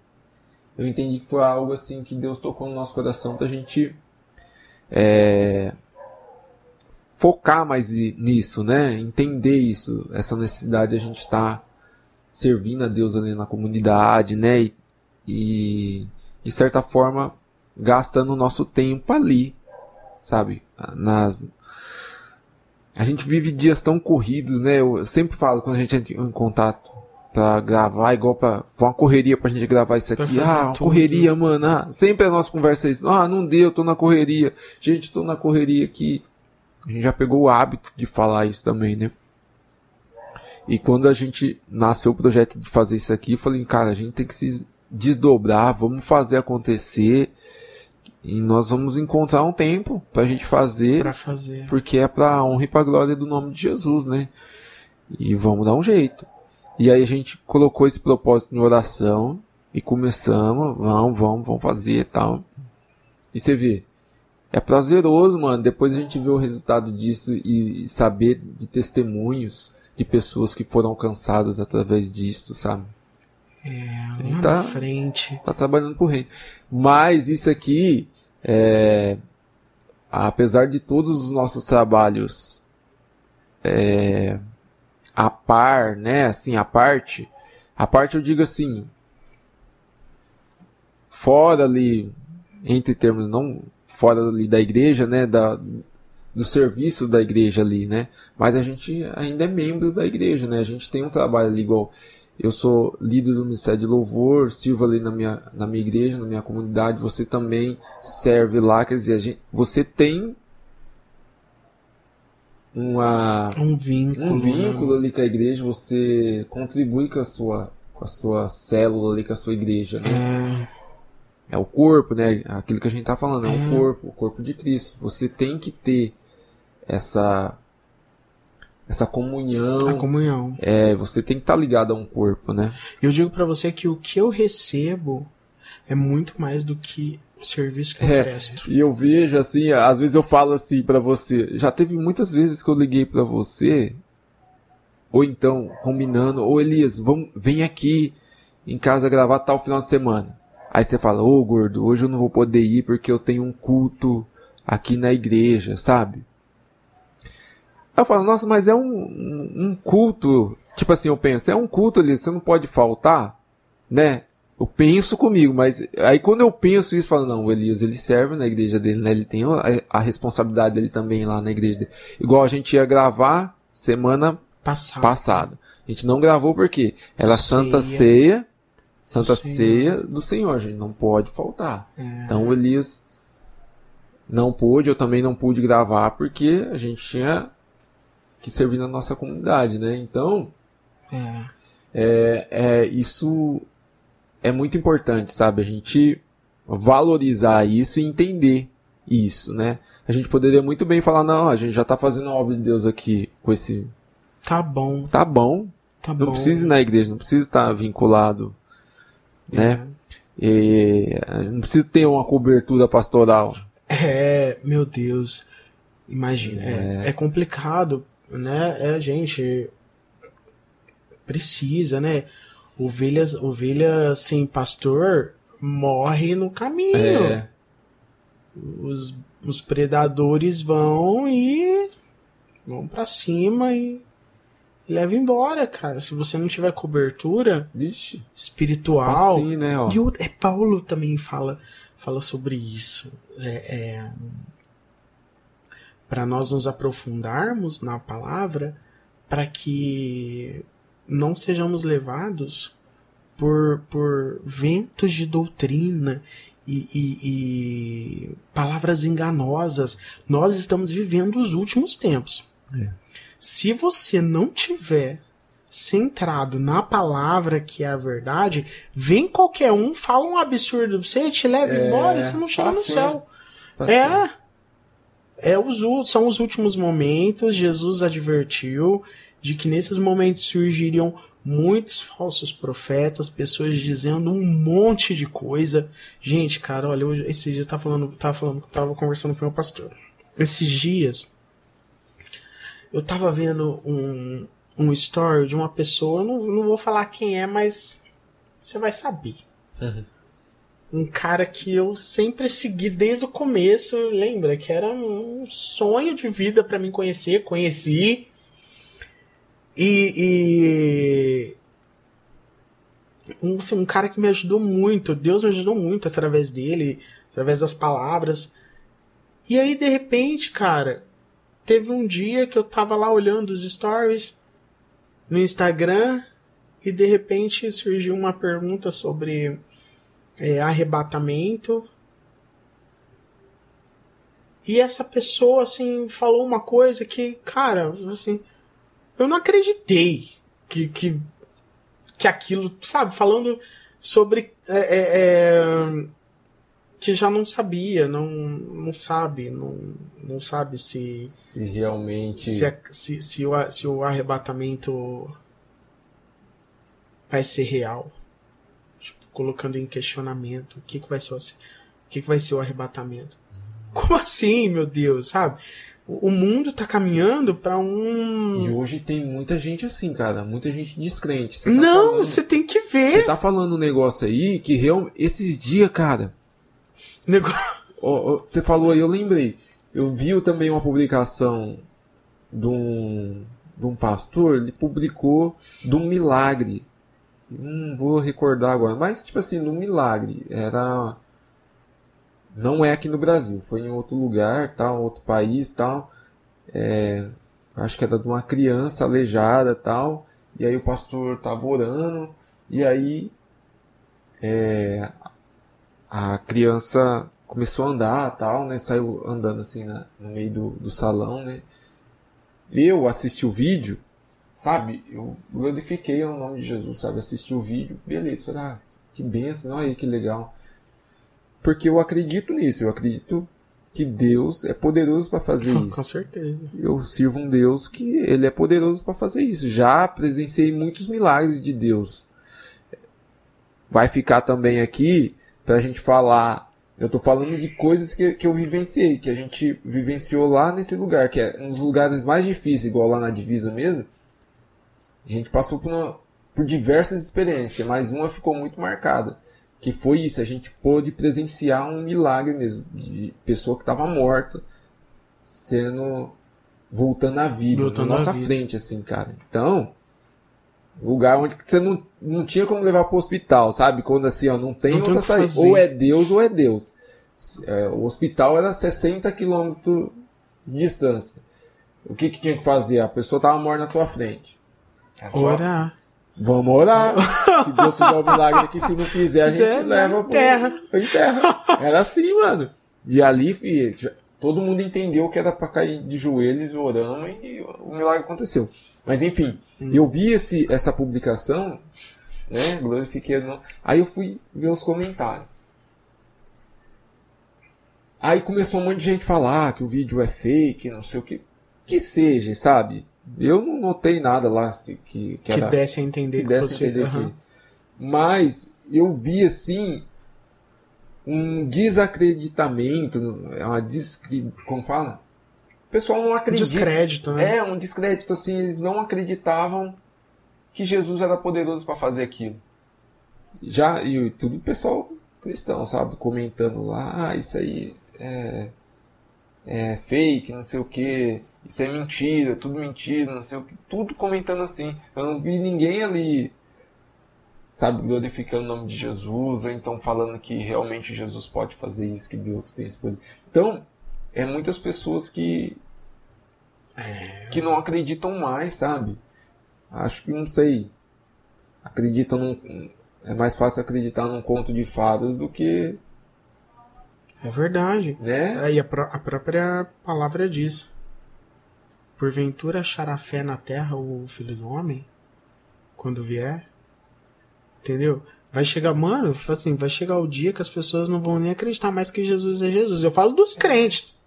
Eu entendi que foi algo assim que Deus tocou no nosso coração pra gente é, focar mais nisso, né? Entender isso, essa necessidade de a gente estar tá servindo a Deus ali na comunidade, né? E, e de certa forma gastando o nosso tempo ali, sabe? Nas a gente vive dias tão corridos, né? Eu sempre falo quando a gente entra em contato pra gravar, igual pra. Foi uma correria pra gente gravar isso aqui. Ah, uma correria, mano. Ah, sempre a nossa conversa é isso. Ah, não deu, tô na correria. Gente, tô na correria aqui. A gente já pegou o hábito de falar isso também, né? E quando a gente nasceu o projeto de fazer isso aqui, eu falei, cara, a gente tem que se desdobrar, vamos fazer acontecer. E nós vamos encontrar um tempo pra gente fazer. Pra fazer. Porque é pra honra e pra glória do nome de Jesus, né? E vamos dar um jeito. E aí a gente colocou esse propósito em oração e começamos, vamos, vamos, vamos fazer e tal. E você vê, é prazeroso, mano, depois a gente vê o resultado disso e saber de testemunhos de pessoas que foram alcançadas através disso, sabe? É, lá tá, na frente. Tá trabalhando por reino. Mas isso aqui, é, apesar de todos os nossos trabalhos é, a par, né, assim, a parte, a parte eu digo assim, fora ali, entre termos, não fora ali da igreja, né, da, do serviço da igreja ali, né? Mas a gente ainda é membro da igreja, né? A gente tem um trabalho ali igual eu sou líder do Ministério de Louvor, sirvo ali na minha, na minha igreja, na minha comunidade, você também serve lá, quer dizer, gente, você tem uma, um vínculo, um vínculo né? ali com a igreja, você contribui com a sua, com a sua célula ali, com a sua igreja, né? É é o corpo, né? Aquilo que a gente tá falando, é o uhum. corpo, o corpo de Cristo. Você tem que ter essa essa comunhão. A comunhão. É, você tem que estar tá ligado a um corpo, né? Eu digo para você que o que eu recebo é muito mais do que o serviço que eu é, presto. E eu vejo assim, às vezes eu falo assim para você, já teve muitas vezes que eu liguei para você ou então combinando, ou Elias, vamos, vem aqui em casa gravar tal final de semana. Aí você fala, ô oh, gordo, hoje eu não vou poder ir porque eu tenho um culto aqui na igreja, sabe? Aí eu falo, nossa, mas é um, um, culto. Tipo assim, eu penso, é um culto ali, você não pode faltar, né? Eu penso comigo, mas aí quando eu penso isso, eu falo, não, o Elias ele serve na igreja dele, né? Ele tem a, a responsabilidade dele também lá na igreja dele. Igual a gente ia gravar semana Passado. passada. A gente não gravou porque era Ceia. Santa Ceia Santa Ceia do Senhor, gente, não pode faltar. É. Então Elias não pôde, eu também não pude gravar porque a gente tinha que servir na nossa comunidade, né? Então, é. É, é, isso é muito importante, sabe? A gente valorizar isso e entender isso, né? A gente poderia muito bem falar, não, a gente já tá fazendo a obra de Deus aqui com esse... Tá bom. Tá bom. Tá não bom. precisa ir na igreja, não precisa estar vinculado né? E não precisa ter uma cobertura pastoral. É, meu Deus. Imagina, é, é, é complicado. né? É, gente, precisa, né? Ovelhas, ovelha sem pastor morre no caminho. É. Os, os predadores vão e vão para cima e leva embora, cara. Se você não tiver cobertura Vixe. espiritual, assim, né, ó. e o, é, Paulo também fala fala sobre isso. É, é, para nós nos aprofundarmos na palavra, para que não sejamos levados por, por ventos de doutrina e, e, e, palavras enganosas. Nós estamos vivendo os últimos tempos. É. Se você não tiver centrado na palavra que é a verdade, vem qualquer um, fala um absurdo pra você, te leva é, embora e você não chega no céu. É. É os, são os últimos momentos. Jesus advertiu de que nesses momentos surgiriam muitos falsos profetas, pessoas dizendo um monte de coisa. Gente, cara, olha, hoje, esse dia eu tava falando, tava falando, tava conversando com o meu pastor. Esses dias eu tava vendo um, um story de uma pessoa, não, não vou falar quem é, mas você vai saber. Uhum. Um cara que eu sempre segui desde o começo, lembra? Que era um sonho de vida para mim conhecer, conheci. E, e um, assim, um cara que me ajudou muito, Deus me ajudou muito através dele, através das palavras. E aí, de repente, cara, teve um dia que eu tava lá olhando os stories no Instagram e de repente surgiu uma pergunta sobre é, arrebatamento. E essa pessoa, assim, falou uma coisa que, cara, assim, eu não acreditei que, que, que aquilo, sabe, falando sobre. É, é, é, que já não sabia, não, não sabe, não, não sabe se. Se realmente. Se, se, se, o, se o arrebatamento vai ser real. Tipo, colocando em questionamento o que, que vai ser o, o que, que vai ser o arrebatamento. Como assim, meu Deus, sabe? O mundo tá caminhando para um. E hoje tem muita gente assim, cara. Muita gente descrente. Tá não, você tem que ver. Você tá falando um negócio aí que real, esses dias, cara. Negócio. Oh, oh, você falou aí, eu lembrei. Eu vi também uma publicação de um, de um pastor, ele publicou de um milagre. Não vou recordar agora, mas tipo assim, um milagre. Era não é aqui no Brasil, foi em outro lugar, tal, outro país, tal. É, acho que era de uma criança aleijada, tal. E aí o pastor tava orando e aí é, a criança começou a andar, tal, né? Saiu andando assim na, no meio do, do salão, né? Eu assisti o vídeo, sabe? Eu glorifiquei o nome de Jesus, sabe? Assisti o vídeo, beleza. Falei, ah, que benção, olha aí que legal. Porque eu acredito nisso, eu acredito que Deus é poderoso para fazer isso. Com certeza. Eu sirvo um Deus que ele é poderoso para fazer isso. Já presenciei muitos milagres de Deus. Vai ficar também aqui para a gente falar. Eu estou falando de coisas que, que eu vivenciei, que a gente vivenciou lá nesse lugar, que é um dos lugares mais difíceis, igual lá na divisa mesmo. A gente passou por, uma, por diversas experiências, mas uma ficou muito marcada que foi isso, a gente pôde presenciar um milagre mesmo, de pessoa que estava morta sendo voltando à vida voltando na nossa frente, assim, cara. Então, lugar onde você não, não tinha como levar para o hospital, sabe? Quando assim, ó, não tem não outra saída. Ou é Deus ou é Deus. É, o hospital era 60 quilômetros de distância. O que, que tinha que fazer? A pessoa tava morta na sua frente. É Orar. Vamos orar. se Deus fizer o um milagre aqui, se não quiser, a gente leva pro, terra. em terra. Era assim, mano. E ali, filho, todo mundo entendeu que era pra cair de joelhos orando e o milagre aconteceu. Mas enfim, hum. eu vi esse, essa publicação, né? Glorifiquei. No... Aí eu fui ver os comentários. Aí começou um monte de gente falar que o vídeo é fake, não sei o que. Que seja, sabe? Eu não notei nada lá assim, que, que, que desse a entender que, que desse você... entender uhum. que. Mas eu vi assim um desacreditamento, é uma descri... como fala? Pessoal não acredita. Descrédito, né? É, um descrédito, assim, eles não acreditavam que Jesus era poderoso para fazer aquilo. Já, e tudo o pessoal cristão, sabe? Comentando lá, ah, isso aí é, é fake, não sei o que, isso é mentira, tudo mentira, não sei o que, tudo comentando assim. Eu não vi ninguém ali, sabe, glorificando o nome de Jesus, ou então falando que realmente Jesus pode fazer isso, que Deus tem esse poder. Então, é muitas pessoas que É. que não acreditam mais, sabe? Acho que não sei. Acreditam num, é mais fácil acreditar num conto de fadas do que, É verdade. né? Aí a, pró- a própria palavra diz. Porventura achará fé na terra o filho do homem? Quando vier? Entendeu? Vai chegar, mano, assim, vai chegar o dia que as pessoas não vão nem acreditar mais que Jesus é Jesus. Eu falo dos crentes.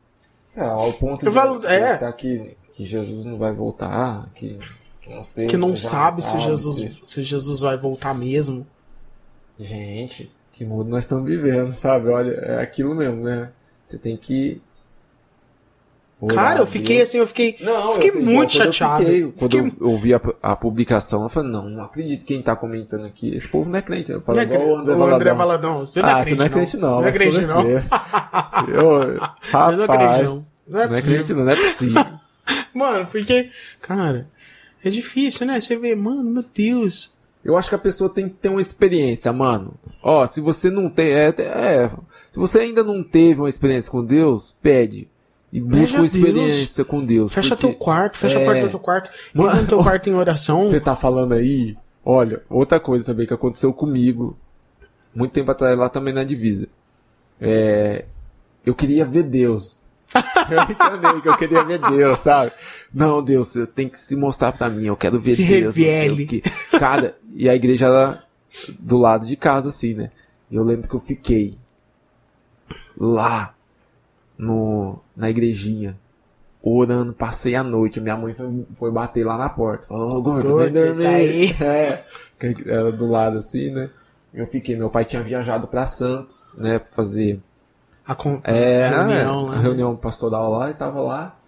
É, ao ponto Eu de falo- é. acreditar que, que Jesus não vai voltar, que, que não sei. Que não já sabe se sabe Jesus, se- se Jesus vai voltar mesmo. Gente, que mundo nós estamos vivendo, sabe? Olha, é aquilo mesmo, né? Você tem que. Orar Cara, eu fiquei Deus. assim, eu fiquei, Não, fiquei eu, muito quando eu chateado. fiquei- quando Fiquei- eu ouvi a, a publicação, eu falei, não, não acredito quem tá comentando aqui. Esse povo não é crente. Eu Não falo é igual cre- o André o Valadão. André Valadão. Você não é ah, crente, você não é crente não. Não é crente, não. Eu, rapaz, não é crente, não. Não é não é crente não, não é possível. Mano, porque, cara, é difícil, né? Você vê, mano, meu Deus. Eu acho que a pessoa tem que ter uma experiência, mano. Ó, se você não tem. É, é, se você ainda não teve uma experiência com Deus, pede. E busca uma Deus. experiência com Deus. Fecha porque teu quarto, fecha é. a porta do teu quarto. Mano, Entra no teu quarto em oração. Você tá falando aí. Olha, outra coisa também que aconteceu comigo. Muito tempo atrás, lá também na divisa. É. Eu queria ver Deus. Eu mencionei que eu queria ver Deus, sabe? Não, Deus, você tem que se mostrar pra mim, eu quero ver Se Deus. o revele. quê. Cara, e a igreja era do lado de casa, assim, né? Eu lembro que eu fiquei lá no, na igrejinha, orando, passei a noite. Minha mãe foi, foi bater lá na porta. Falou, ô gordo, Gordo, dormir. tá aí? É, era do lado assim, né? Eu fiquei, meu pai tinha viajado pra Santos, né, pra fazer A, con... é, a reunião né? reunião pastoral lá e tava lá.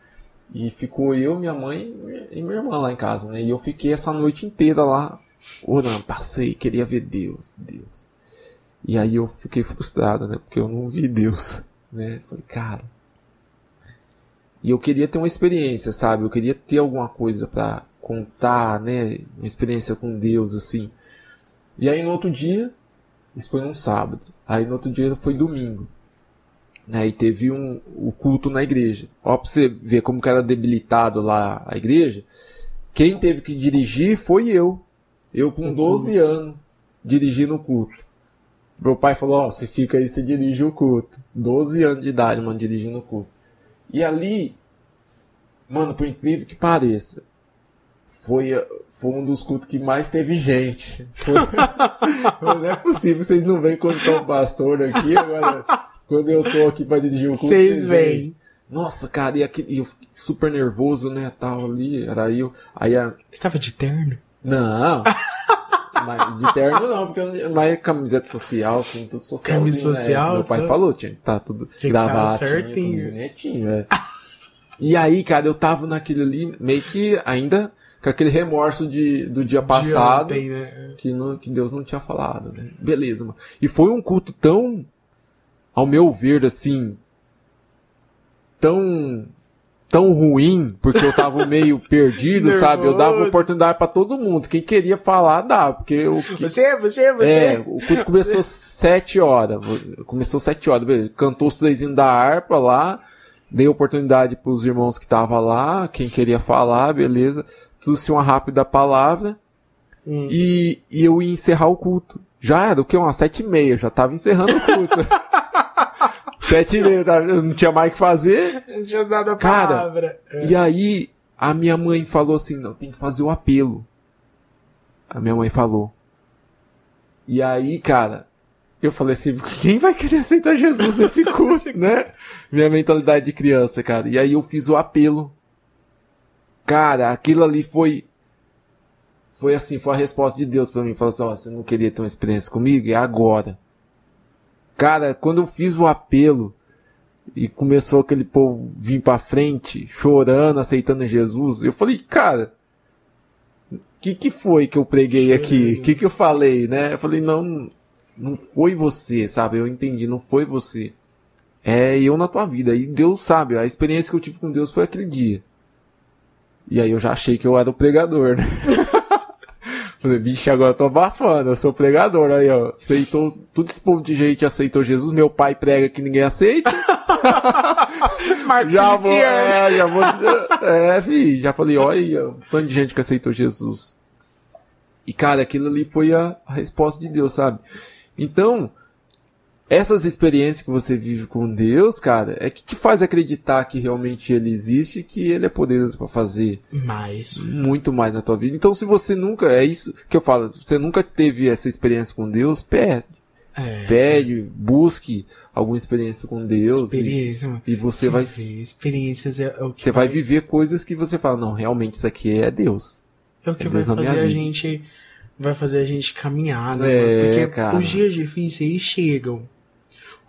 E ficou eu, minha mãe e minha irmã lá em casa, né? E eu fiquei essa noite inteira lá, orando, passei, queria ver Deus, Deus. E aí eu fiquei frustrado, né? Porque eu não vi Deus, né? Falei, cara. E eu queria ter uma experiência, sabe? Eu queria ter alguma coisa pra contar, né? Uma experiência com Deus, assim. E aí no outro dia, isso foi num sábado. Aí no outro dia foi domingo. Né, e teve um, o culto na igreja. Ó, pra você ver como que era debilitado lá a igreja. Quem teve que dirigir foi eu. Eu com 12 anos, dirigindo o culto. Meu pai falou, ó, você fica aí, você dirige o culto. 12 anos de idade, mano, dirigindo o culto. E ali, mano, por incrível que pareça, foi, foi um dos cultos que mais teve gente. Foi- não é possível, vocês não veem quando tá o pastor aqui, agora, quando eu tô aqui pra dirigir o culto, Vocês veem. Nossa, cara, e, aquele, e eu fiquei super nervoso, né, tal ali, era eu. Aí a, Estava de terno? não. Mas de terno não, porque eu, mas camiseta social, assim, tudo social. Camisa social, Meu pai falou, tinha que tá tudo Tinha tá gravatinho, certinho. tudo bonitinho, é. E aí, cara, eu tava naquele ali, meio que ainda com aquele remorso de, do dia passado, ontem, né? que, não, que Deus não tinha falado, né? Beleza, mano. E foi um culto tão, ao meu ver, assim, tão tão ruim, porque eu tava meio perdido, sabe? Eu dava oportunidade pra todo mundo. Quem queria falar, dá, porque o que, Você, você, você. é, o culto começou sete horas. Começou sete horas, beleza. Cantou os três da harpa lá. Dei oportunidade pros irmãos que estavam lá, quem queria falar, beleza. Trouxe uma rápida palavra. Hum. E, e eu ia encerrar o culto. Já era o que? Umas sete e meia, já tava encerrando o culto. sete e meia, tá? não tinha mais o que fazer. Não tinha dado a Cara, palavra. É. E aí, a minha mãe falou assim, não, tem que fazer o apelo. A minha mãe falou. E aí, cara, eu falei assim, quem vai querer aceitar Jesus nesse culto, né? Minha mentalidade de criança, cara. E aí eu fiz o apelo. Cara, aquilo ali foi... Foi assim, foi a resposta de Deus pra mim. Falou assim, ó, você não queria ter uma experiência comigo? É agora. Cara, quando eu fiz o apelo, e começou aquele povo vir pra frente, chorando, aceitando Jesus. Eu falei, cara, o que, que foi que eu preguei aqui? O que, que eu falei, né? Eu falei, não, não foi você, sabe? Eu entendi, não foi você. É eu na tua vida. E Deus sabe, a experiência que eu tive com Deus foi aquele dia. E aí eu já achei que eu era o pregador, né? Falei, bicho, agora eu tô abafando, eu sou pregador. Aí, ó, aceitou, todo esse povo de gente aceitou Jesus, meu pai prega que ninguém aceita. já vou, é, já vou, é, filho, já falei, olha, um tanto de gente que aceitou Jesus. E, cara, aquilo ali foi a, a resposta de Deus, sabe? Então, essas experiências que você vive com Deus, cara, é que te faz acreditar que realmente Ele existe e que Ele é poderoso para fazer mais, muito mais na tua vida. Então, se você nunca, é isso que eu falo, você nunca teve essa experiência com Deus, perde. É. Pede, busque alguma experiência com Deus. Experiência, e, e você vai. Experiências é, o que. Você vai... vai... viver coisas que você fala, não, realmente isso aqui é Deus. É o que é vai fazer a gente. Vai fazer a gente caminhar, né? É, Porque cara. os dias difíceis chegam.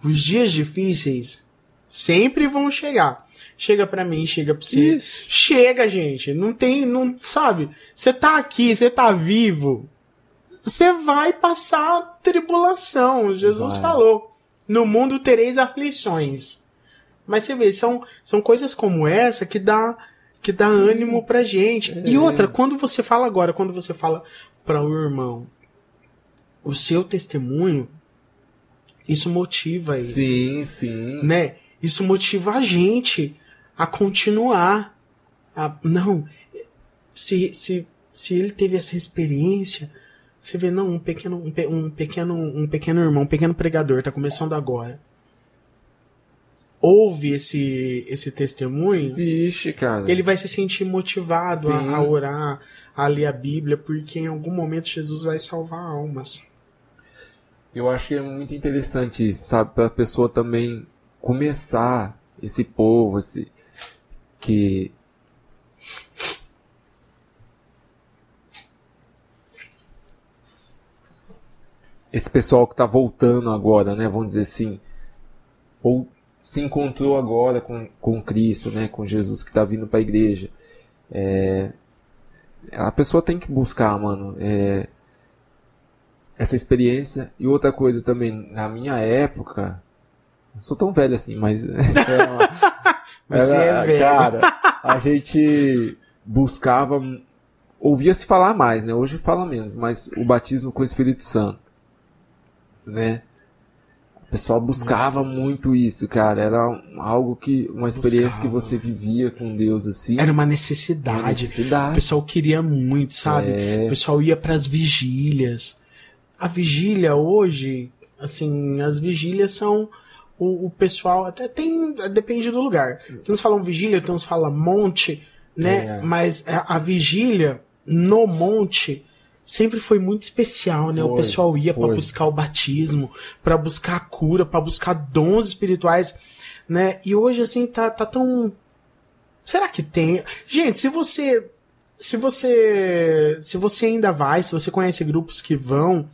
Os dias difíceis sempre vão chegar. Chega para mim, chega pra você. Ixi. Chega, gente. Não tem, não, sabe? Você tá aqui, você tá vivo. Você vai passar tribulação. Jesus vai. falou: "No mundo tereis aflições". Mas você vê, são, são coisas como essa que dá que dá Sim. ânimo pra gente. É. E outra, quando você fala agora, quando você fala para o irmão, o seu testemunho isso motiva ele. Sim, sim. Né? Isso motiva a gente a continuar. A, não, se, se, se ele teve essa experiência, você vê, não, um pequeno, um, um pequeno, um pequeno irmão, um pequeno pregador, tá começando agora. Ouve esse, esse testemunho. Vixe, cara. Ele vai se sentir motivado a, a orar, a ler a Bíblia, porque em algum momento Jesus vai salvar almas. Eu acho que é muito interessante sabe? Para a pessoa também começar esse povo, esse que esse pessoal que está voltando agora, né? Vamos dizer assim, ou se encontrou agora com, com Cristo, né? Com Jesus que está vindo para a igreja. É, a pessoa tem que buscar, mano. É, essa experiência. E outra coisa também, na minha época, não sou tão velho assim, mas. Você era, é velho. Cara, a gente buscava. Ouvia-se falar mais, né? Hoje fala menos, mas o batismo com o Espírito Santo. Né? O pessoal buscava muito isso, cara. Era algo que. Uma experiência buscava. que você vivia com Deus assim. Era uma necessidade. Uma necessidade. O pessoal queria muito, sabe? É... O pessoal ia para as vigílias a vigília hoje, assim, as vigílias são o, o, pessoal até tem depende do lugar. Uns falam vigília, uns falam monte, né? É. Mas a, a, vigília no monte sempre foi muito especial, né? Foi, o pessoal ia para buscar o batismo, para buscar a cura, para buscar dons espirituais, né? E hoje assim tá tá tão Será que tem? Gente, se você se você se você ainda vai, se você conhece grupos que vão,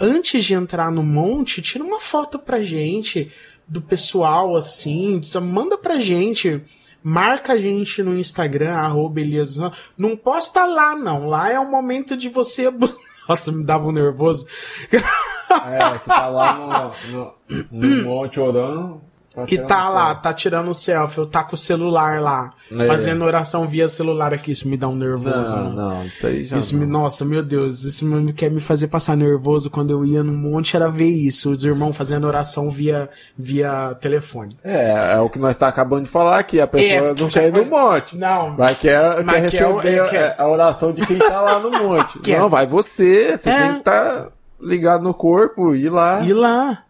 antes de entrar no monte, tira uma foto pra gente do pessoal assim, manda pra gente, marca a gente no Instagram, arroba Elias. Não posta lá, não. Lá é o momento de você. Nossa, me dava um nervoso. É, que tá lá no, no, no monte orando. Tá que tá lá, tá tirando selfie, eu tá com o celular lá, é. fazendo oração via celular aqui, isso me dá um nervoso. Não, não, isso aí já. Isso Me, nossa, meu Deus, isso me, quer me fazer passar nervoso quando eu ia no monte, era ver isso, os irmãos fazendo oração via, via telefone. É, é o que nós tá acabando de falar aqui, a pessoa é, não quer ir no monte. Não. Vai quer, quer receber é, quer... a oração de quem tá lá no monte. Não, vai você, você é. tem que tá ligado no corpo, ir lá. Ir lá.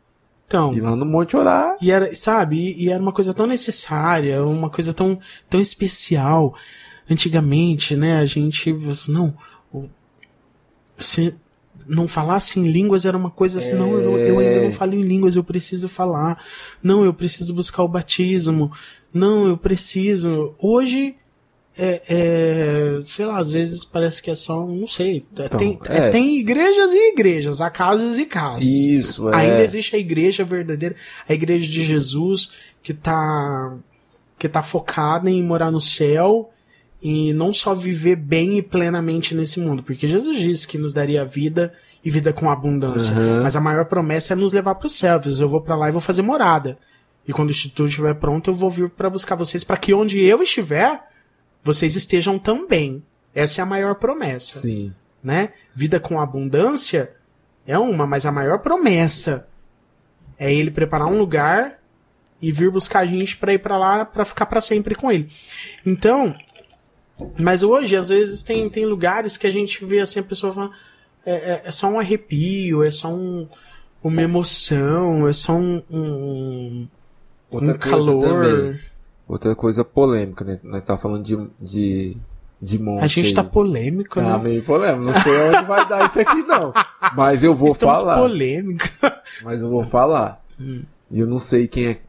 Então, ir lá no monte orar. E era, sabe, e, e, era uma coisa tão necessária, uma coisa tão, tão especial. Antigamente, né, a gente, não, se não falasse em línguas era uma coisa assim, é... não, eu, eu ainda não falo em línguas, eu preciso falar. Não, eu preciso buscar o batismo. Não, eu preciso. Hoje é, é, sei lá, às vezes parece que é só, não sei, é, Então, tem, é. é, tem igrejas e igrejas, há casos e casos. Isso, é. Ainda existe a igreja verdadeira, a igreja de Jesus, que tá, que tá focada em morar no céu e não só viver bem e plenamente nesse mundo, porque Jesus disse que nos daria vida e vida com abundância, Uhum. mas a maior promessa é nos levar para o céu, eu vou para lá e vou fazer morada. E quando o instituto estiver pronto, eu vou vir para buscar vocês para que onde eu estiver, vocês estejam também. Essa é a maior promessa Sim. né? Vida com abundância é uma, mas a maior promessa é ele preparar um lugar e vir buscar a gente pra ir pra lá pra ficar pra sempre com ele. Então, mas hoje às vezes tem, tem lugares que a gente vê assim a pessoa fala é, é, é só um arrepio, é só um, uma emoção, é só um, um, um calor. também. Outra coisa polêmica, né? Nós tá falando de, de, de monte A gente aí. tá polêmico, Tá né? meio polêmico. Não sei onde vai dar isso aqui, não. Mas eu vou Estamos falar. polêmicos. Mas eu vou falar. Hum. E eu não sei quem é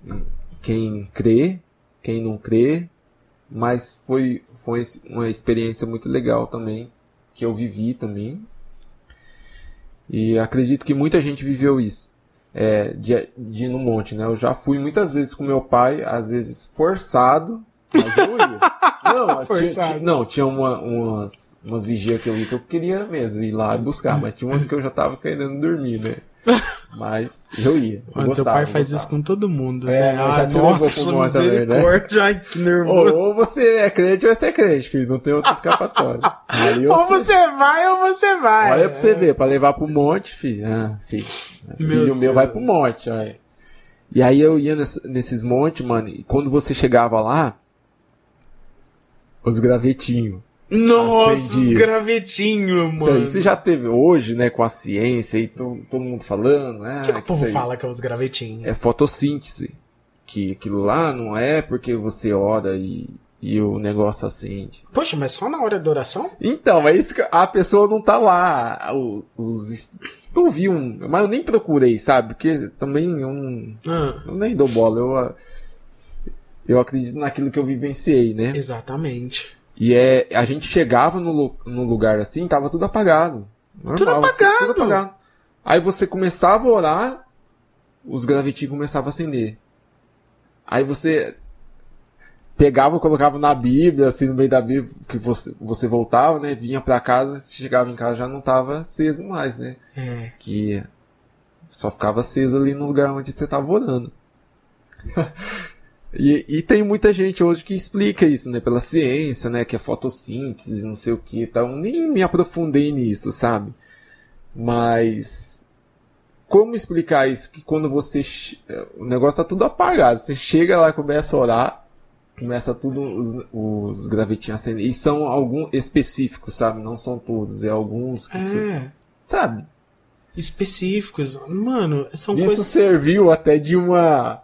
quem crê, quem não crê, mas foi, foi uma experiência muito legal também, que eu vivi também. E acredito que muita gente viveu isso. É, de, de ir no monte, né? Eu já fui muitas vezes com meu pai, às vezes forçado, mas eu ia. Não, tinha, tinha- não, tinha uma- umas, umas vigias que eu ia que eu queria mesmo ir lá buscar, mas tinha umas que eu já tava querendo dormir, né? Mas eu ia. Eu Mano, seu gostava, pai eu faz isso com todo mundo. É, né? já Ah, te levou pro nossa, também, né? Ai, que nervoso. Ou, ou você é crente ou você é crente, filho. Não tem outra escapatória. Ou sei. você vai ou você vai. Olha pra você ver, pra levar pro monte, filho. Ah, filho. Meu filho meu vai pro monte. Aí. E aí eu ia ness- nesses montes, mano, e quando você chegava lá, os gravetinhos. Nossa, os gravetinhos, mano. Então, isso já teve hoje, né, com a ciência e to- todo mundo falando, ah, O que, que o povo aí fala que é os gravetinhos? é fotossíntese. Que aquilo lá não é porque você ora e, e o negócio acende. Poxa, mas só na hora da oração? Então, é isso que a pessoa não tá lá. Os, es- eu vi um, mas eu nem procurei, sabe? Porque também eu não, Ah, eu nem dou bola. Eu, eu acredito naquilo que eu vivenciei, né? exatamente. E é, a gente chegava no, no lugar assim, tava tudo apagado. Normal, Tudo assim, apagado. tudo apagado. Aí você começava a orar, os gravetinhos começavam a acender. Aí você pegava, colocava na Bíblia, assim, no meio da Bíblia, que você, você voltava, né? Vinha pra casa, chegava em casa já não tava aceso mais, né? É. Que só ficava aceso ali no lugar onde você tava orando. e, e tem muita gente hoje que explica isso, né? Pela ciência, né? Que é fotossíntese, não sei o que. Então, nem me aprofundei nisso, sabe? Mas. Como explicar isso? Que quando você. O negócio tá tudo apagado. Você chega lá, começa a orar. Começa tudo, os, os gravetinhos acendendo. E são alguns específicos, sabe? Não são todos. É alguns que. É. Sabe? Específicos. Mano, são Isso coisas. serviu até de uma.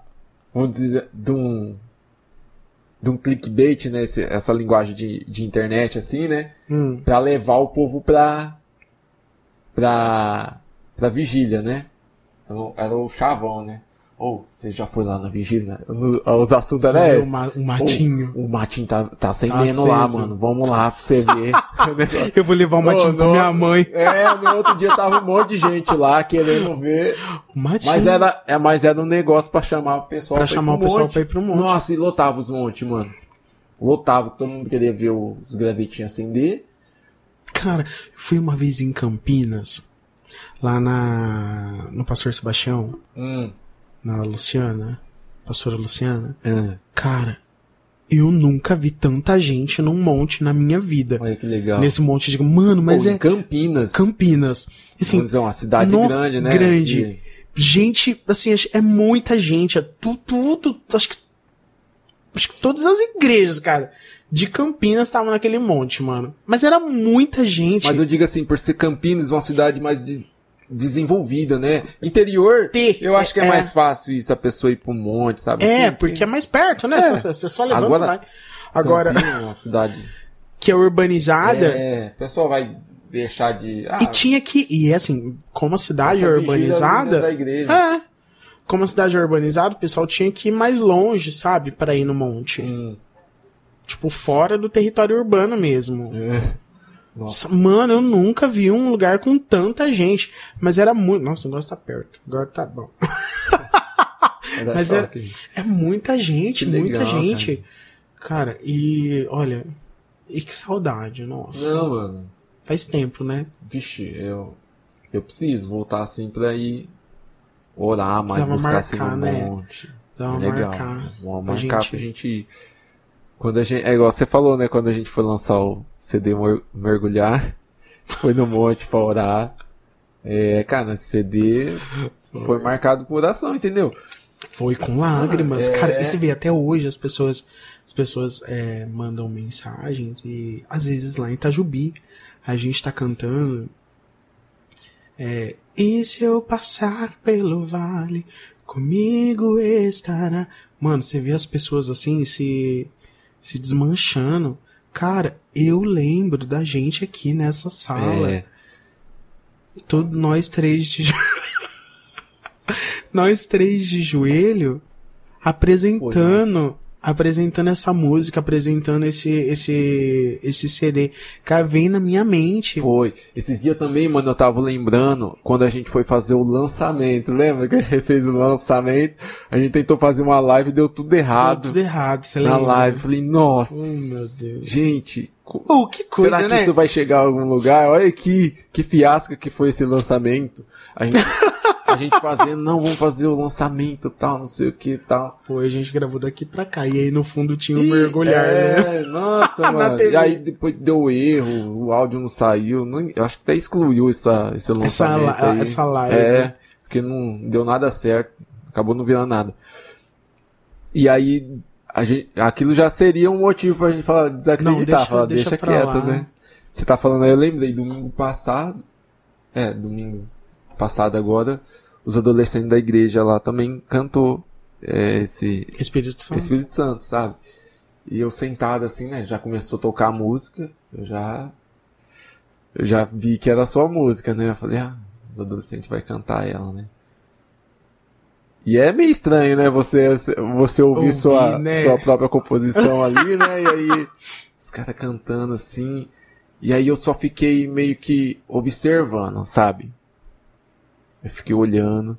Vamos dizer, de um. De um clickbait, né? esse- essa linguagem de, de internet, assim, né? Hum. Pra levar o povo pra. pra. pra vigília, né? Era o, era o chavão, né? Ou, você já foi lá na vigília? Os assuntos eram Sabe, esses. o ma- o matinho. Ô, o matinho tá, tá acendendo Tá lá, mano. Vamos lá pra você ver. Eu vou levar o matinho Ô, pra minha mãe. É, no outro dia tava um monte de gente lá querendo ver O matinho. mas era, é, mas era um negócio pra chamar o pessoal Pra ir chamar o pessoal monte. pra ir pro monte. Nossa, e lotava os montes, mano. Lotava, todo mundo queria ver os gravetinhos acender. Cara, eu fui uma vez em Campinas, lá na. no Pastor Sebastião, Hum. Na Luciana, pastora Luciana. É. Cara, eu nunca vi tanta gente num monte na minha vida. Olha que legal. Nesse monte de. Mano, mas Pô, é. em Campinas. Campinas. Assim, Vamos dizer, uma cidade nossa, grande, né? grande. gente, assim, é muita gente. É tu- tudo. Acho que. Acho que todas as igrejas, cara, de Campinas estavam naquele monte, mano. Mas era muita gente. Mas eu digo assim, por ser Campinas uma cidade mais des- desenvolvida, né? Interior, Ter, eu acho que é, é. mais fácil isso, a pessoa ir pro monte, sabe? É, Que- porque é mais perto, né? É. Você, você só levanta Agora- vai. Agora, Campinas é uma cidade. que é urbanizada. É, o pessoal vai deixar de. Ah, E tinha que. E é assim, como a cidade é dentro urbanizada. Da igreja. É. Como a cidade é urbanizada, o pessoal tinha que ir mais longe, sabe? Pra ir no monte. Hum. Tipo, fora do território urbano mesmo. É. Nossa. Mano, eu nunca vi um lugar com tanta gente. Mas era muito. Nossa, o negócio tá perto. Agora tá bom. Mas é, é muita gente, muita gente. Cara. cara, e olha. E que saudade, nossa. Não, mano. Faz tempo, né? Vixe, eu. Eu preciso voltar assim pra ir orar mais, buscar marcar, assim no né? monte. Dá uma legal. Marcar, Vamos marcar gente... pra gente ir. Quando a gente. É igual você falou, né? Quando a gente foi lançar o CD Mergulhar, foi no monte pra orar. É, cara, esse CD foi marcado por oração, entendeu? Foi com lágrimas. É... Cara, você vê até hoje as pessoas. As pessoas é, mandam mensagens e às vezes lá em Itajubi a gente tá cantando. É, e se eu passar pelo vale, comigo estará. Mano, você vê as pessoas assim se se desmanchando. Cara, eu lembro da gente aqui nessa sala. É. Todo, nós três de nós três de joelho apresentando apresentando essa música, apresentando esse esse esse CD. Cara, vem na minha mente. Foi. Esses dias também, mano, eu tava lembrando quando a gente foi fazer o lançamento. Lembra que a gente fez o lançamento? A gente tentou fazer uma live e deu tudo errado. Deu tudo errado, você lembra? Na live. Falei, nossa. Oh, meu Deus. Gente, Oh, que coisa, Será que né? isso vai chegar a algum lugar? Olha que, que fiasco que foi esse lançamento. A gente, a gente fazendo, não, vamos fazer o lançamento tal, não sei o que tal. Pô, a gente gravou daqui pra cá. E aí no fundo tinha um e, mergulhar, é, né? Nossa, mano. E aí depois deu erro, o áudio não saiu. Não, eu acho que até excluiu essa, esse lançamento. Essa, aí. essa live. É, porque não deu nada certo. Acabou não virando nada. E aí gente, aquilo já seria um motivo pra gente falar, desacreditar, não, deixa, falar, deixa, deixa quieto, né? Você tá falando aí, eu lembrei, domingo passado, é, domingo passado agora, os adolescentes da igreja lá também cantou é, esse Espírito Santo. Espírito Santo, sabe? E eu sentado assim, né, já começou a tocar a música, eu já eu já vi que era a sua música, né? Eu falei, ah, os adolescentes vai cantar ela, né? E é meio estranho, né? Você, você ouvir, ouvir sua, né? sua própria composição ali, né? E aí, os caras cantando assim. E aí eu só fiquei meio que observando, sabe? Eu fiquei olhando.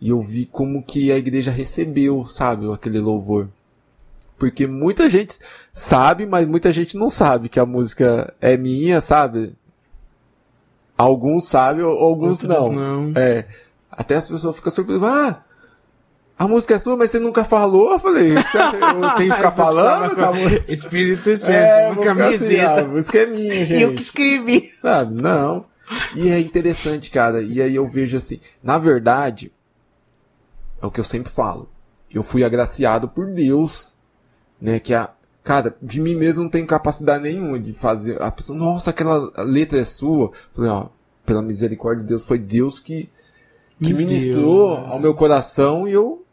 E eu vi como que a igreja recebeu, sabe? Aquele louvor. Porque muita gente sabe, mas muita gente não sabe que a música é minha, sabe? Alguns sabem, alguns não. não. É. Até as pessoas ficam surpresas. Ah, a música é sua, mas você nunca falou? Eu falei, eu tenho que ficar falando? Espírito Santo, é, uma camiseta. Assim, a música é minha, gente. Eu que escrevi. Sabe? Não. E é interessante, cara. E aí eu vejo assim, na verdade, é o que eu sempre falo. Eu fui agraciado por Deus, né? Que a, cara, de mim mesmo não tenho capacidade nenhuma de fazer. A pessoa, nossa, aquela letra é sua. Eu falei, ó, pela misericórdia de Deus, foi Deus que, que ministrou Deus. ao meu coração e eu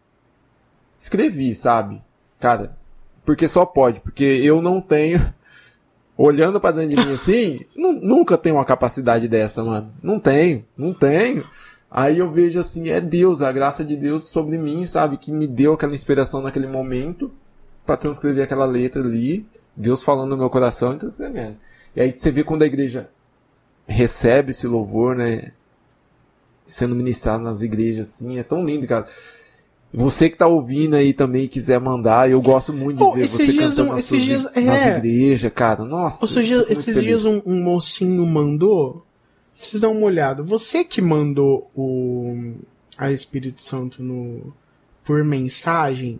escrevi, sabe? Cara, porque só pode, porque eu não tenho. Olhando para dentro de mim assim, nunca tenho uma capacidade dessa, mano. Não tenho, não tenho. Aí eu vejo assim, é Deus, a graça de Deus sobre mim, sabe? Que me deu aquela inspiração naquele momento para transcrever aquela letra ali. Deus falando no meu coração e transcrevendo. E aí você vê quando a igreja recebe esse louvor, né? Sendo ministrado nas igrejas, assim, é tão lindo, cara. Você que tá ouvindo aí também quiser mandar, eu gosto muito de oh, ver você dias, cantando um, nas, suas, dias, é... nas igrejas, cara. Nossa. Dias, esses feliz. dias um, um, mocinho mandou. Precisa dar uma olhada. Você que mandou o a Espírito Santo no por mensagem,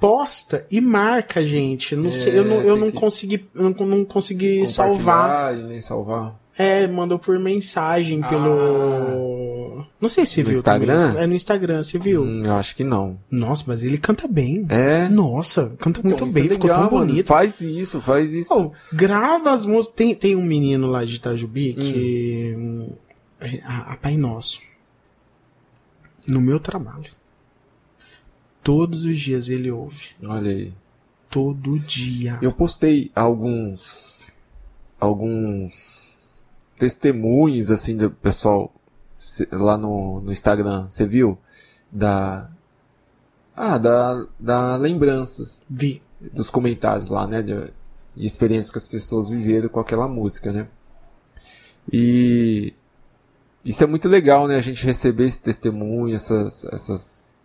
posta e marca gente. Não é, sei, eu não, eu não consegui, não, não consegui salvar. E nem salvar. É, mandou por mensagem pelo. Ah. Não sei se no viu. Instagram? Também. É no Instagram, você viu? Hum, eu acho que não. Nossa, mas ele canta bem. É? Nossa, canta então, muito bem, é ficou tão mano. bonito. Faz isso, faz isso. Oh, grava as músicas. Tem, tem um menino lá de Itajubi que. Hum. A, a Pai Nosso. No meu trabalho. Todos os dias ele ouve. Olha aí. Todo dia. Eu postei alguns. Alguns testemunhos, assim, do pessoal lá no, no Instagram, você viu? Da. Ah, da, da lembranças. Vi. dos comentários lá, né? De, de experiências que as pessoas viveram com aquela música, né? E isso é muito legal, né? A gente receber esse testemunho, essas. essas...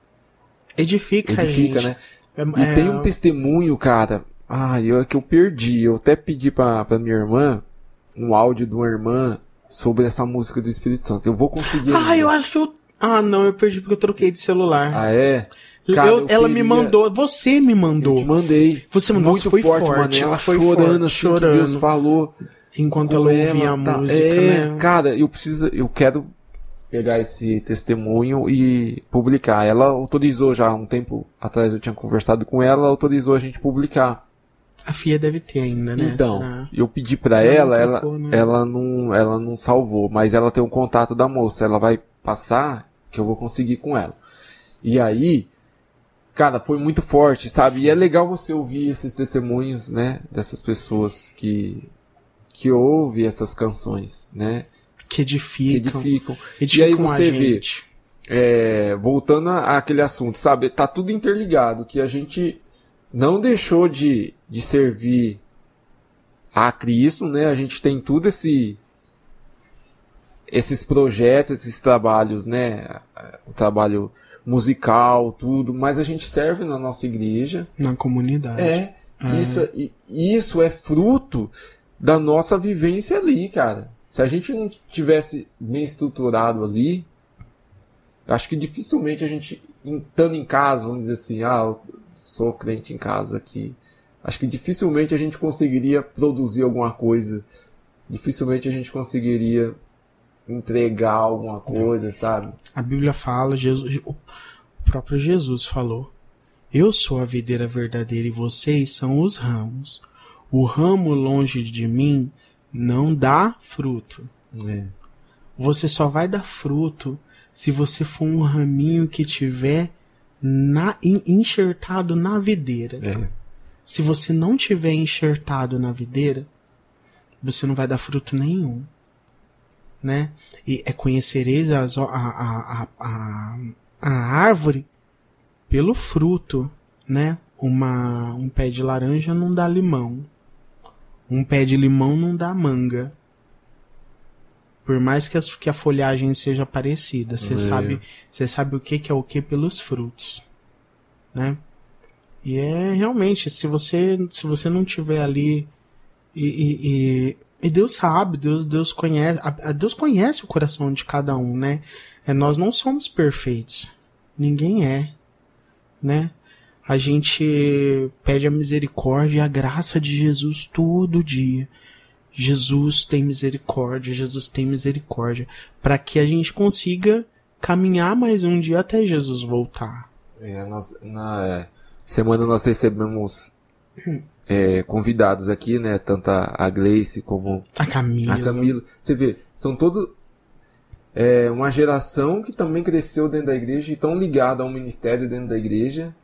Edifica, Edifica, né? É, e é... tem um testemunho, cara. Ah, eu é que eu perdi. Eu até pedi pra, pra minha irmã um áudio de uma irmã sobre essa música do Espírito Santo. Eu vou conseguir. Ah, eu acho que eu. Ah, não, eu perdi porque eu troquei de celular. Ah, é? Cara, eu, ela queria... me mandou, você me mandou. Eu te mandei. Você mandou, muito foi forte, forte. Mano, ela foi chorando, forte, assim, chorando. Deus falou. Enquanto ela ouvia a tá... música, é, né? Cara, eu preciso, eu quero pegar esse testemunho e publicar. Ela autorizou já um tempo atrás eu tinha conversado com ela, ela autorizou a gente publicar. A FIA deve ter ainda, né? Então, Será? eu pedi para ela, ela, né? ela não, ela não salvou, mas ela tem um contato da moça, ela vai passar que eu vou conseguir com ela. E aí, cara, foi muito forte, sabe? E é legal você ouvir esses testemunhos, né, dessas pessoas que que ouvem essas canções, né? Que edificam. Que edificam. edificam e aí você vê, é, voltando àquele assunto, sabe? Tá tudo interligado, que a gente não deixou de, de servir a Cristo, né? A gente tem tudo esse esses projetos, esses trabalhos, né? O trabalho musical, tudo, mas a gente serve na nossa igreja. Na comunidade. É. é. Isso, isso é fruto da nossa vivência ali, cara. Se a gente não tivesse bem estruturado ali, acho que dificilmente a gente, estando em casa, vamos dizer assim, ah, sou crente em casa aqui. Acho que dificilmente a gente conseguiria produzir alguma coisa. Dificilmente a gente conseguiria entregar alguma coisa, sabe? A Bíblia fala, Jesus, o próprio Jesus falou: Eu sou a videira verdadeira e vocês são os ramos. O ramo longe de mim não dá fruto. É. Você só vai dar fruto se você for um raminho que tiver na, enxertado na videira. É. Se você não tiver enxertado na videira, você não vai dar fruto nenhum né? E é conhecereis as, a, a, a, a, árvore pelo fruto, né? Uma, um pé de laranja não dá limão. Um pé de limão não dá manga. Por mais que, as, que a folhagem seja parecida, você é. sabe, você sabe o que, que é o que pelos frutos, né? E é realmente, se você, se você não tiver ali e, e, e e Deus sabe, Deus, Deus conhece, a, Deus conhece o coração de cada um, né? É, nós não somos perfeitos. Ninguém é, né? A gente pede a misericórdia e a graça de Jesus todo dia. Jesus tem misericórdia, Jesus tem misericórdia, para que a gente consiga caminhar mais um dia até Jesus voltar. É, nós, na é, semana nós recebemos é, convidados aqui, né? Tanto a Gleice como a Camila. A Camila. Você vê, são todos é, uma geração que também cresceu dentro da igreja e estão ligados ao ministério dentro da igreja.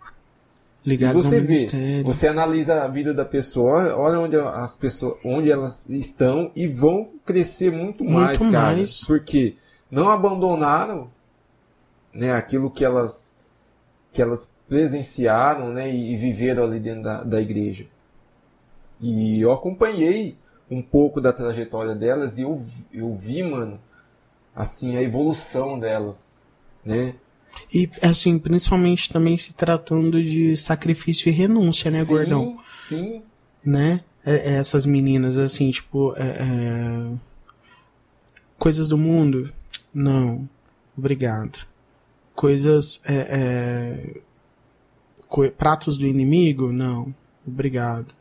Ligados e você ao vê, ministério. você analisa a vida da pessoa, olha onde as pessoas, onde elas estão e vão crescer muito, muito mais, cara. Mais. Porque não abandonaram, né, aquilo que elas que elas presenciaram, né, e, e viveram ali dentro da, da igreja. E eu acompanhei um pouco da trajetória delas e eu, eu vi, mano, assim, a evolução delas, né? E, assim, principalmente também se tratando de sacrifício e renúncia, né, sim, gordão? Sim, Né? É, é essas meninas, assim, tipo, é, é... coisas do mundo? Não. Obrigado. Coisas. É, co pratos do inimigo? Não. Obrigado.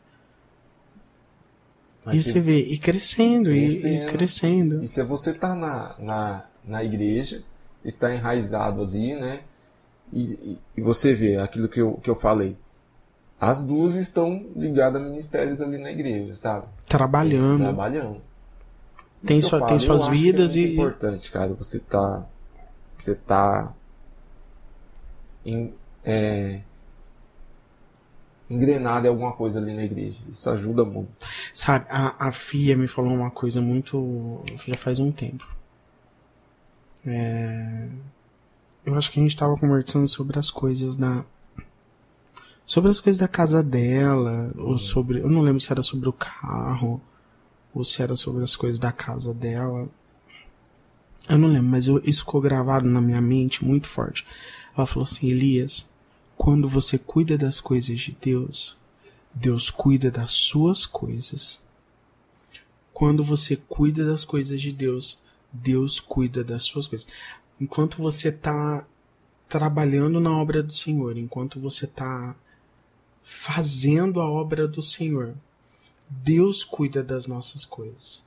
Mas e você vê, e crescendo, crescendo, e, crescendo. E se você tá na, na, na igreja e tá enraizado ali, né? E, e, você vê aquilo que eu, que eu falei. As duas estão ligadas a ministérios ali na igreja, sabe? Trabalhando. É, trabalhando. tem, sua, falo, tem suas vidas é e. É importante, cara. Você tá. Você tá. Em, é, engrenado em alguma coisa ali na igreja. Isso ajuda muito. Sabe, a, a Fia me falou uma coisa muito. já faz um tempo. É, eu acho que a gente estava conversando sobre as coisas da. sobre as coisas da casa dela, ou sobre. Eu não lembro se era sobre o carro, ou se era sobre as coisas da casa dela. Eu não lembro, mas eu, isso ficou gravado na minha mente muito forte. Ela falou assim: Elias, quando você cuida das coisas de Deus, Deus cuida das suas coisas. Quando você cuida das coisas de Deus, Deus cuida das suas coisas. Enquanto você está trabalhando na obra do Senhor, enquanto você está fazendo a obra do Senhor, Deus cuida das nossas coisas.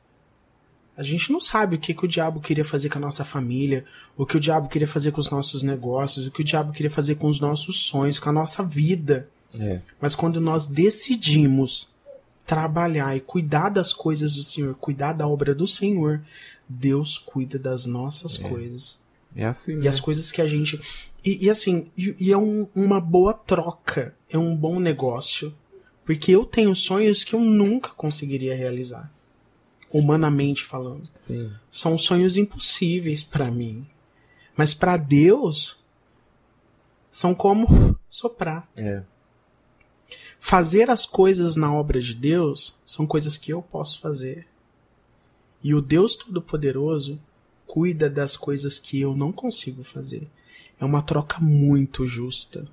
A gente não sabe o que, que o diabo queria fazer com a nossa família, o que o diabo queria fazer com os nossos negócios, o que o diabo queria fazer com os nossos sonhos, com a nossa vida. É. Mas quando nós decidimos trabalhar e cuidar das coisas do Senhor, cuidar da obra do Senhor, Deus cuida das nossas É. coisas. É assim, E né? as coisas que a gente. E, e assim, e, e é um- uma boa troca, é um bom negócio. Porque eu tenho sonhos que eu nunca conseguiria realizar. Humanamente falando. Sim. São sonhos impossíveis pra mim. Mas pra Deus, são como soprar. É. Fazer as coisas na obra de Deus são coisas que eu posso fazer. E o Deus Todo-Poderoso cuida das coisas que eu não consigo fazer. É uma troca muito justa.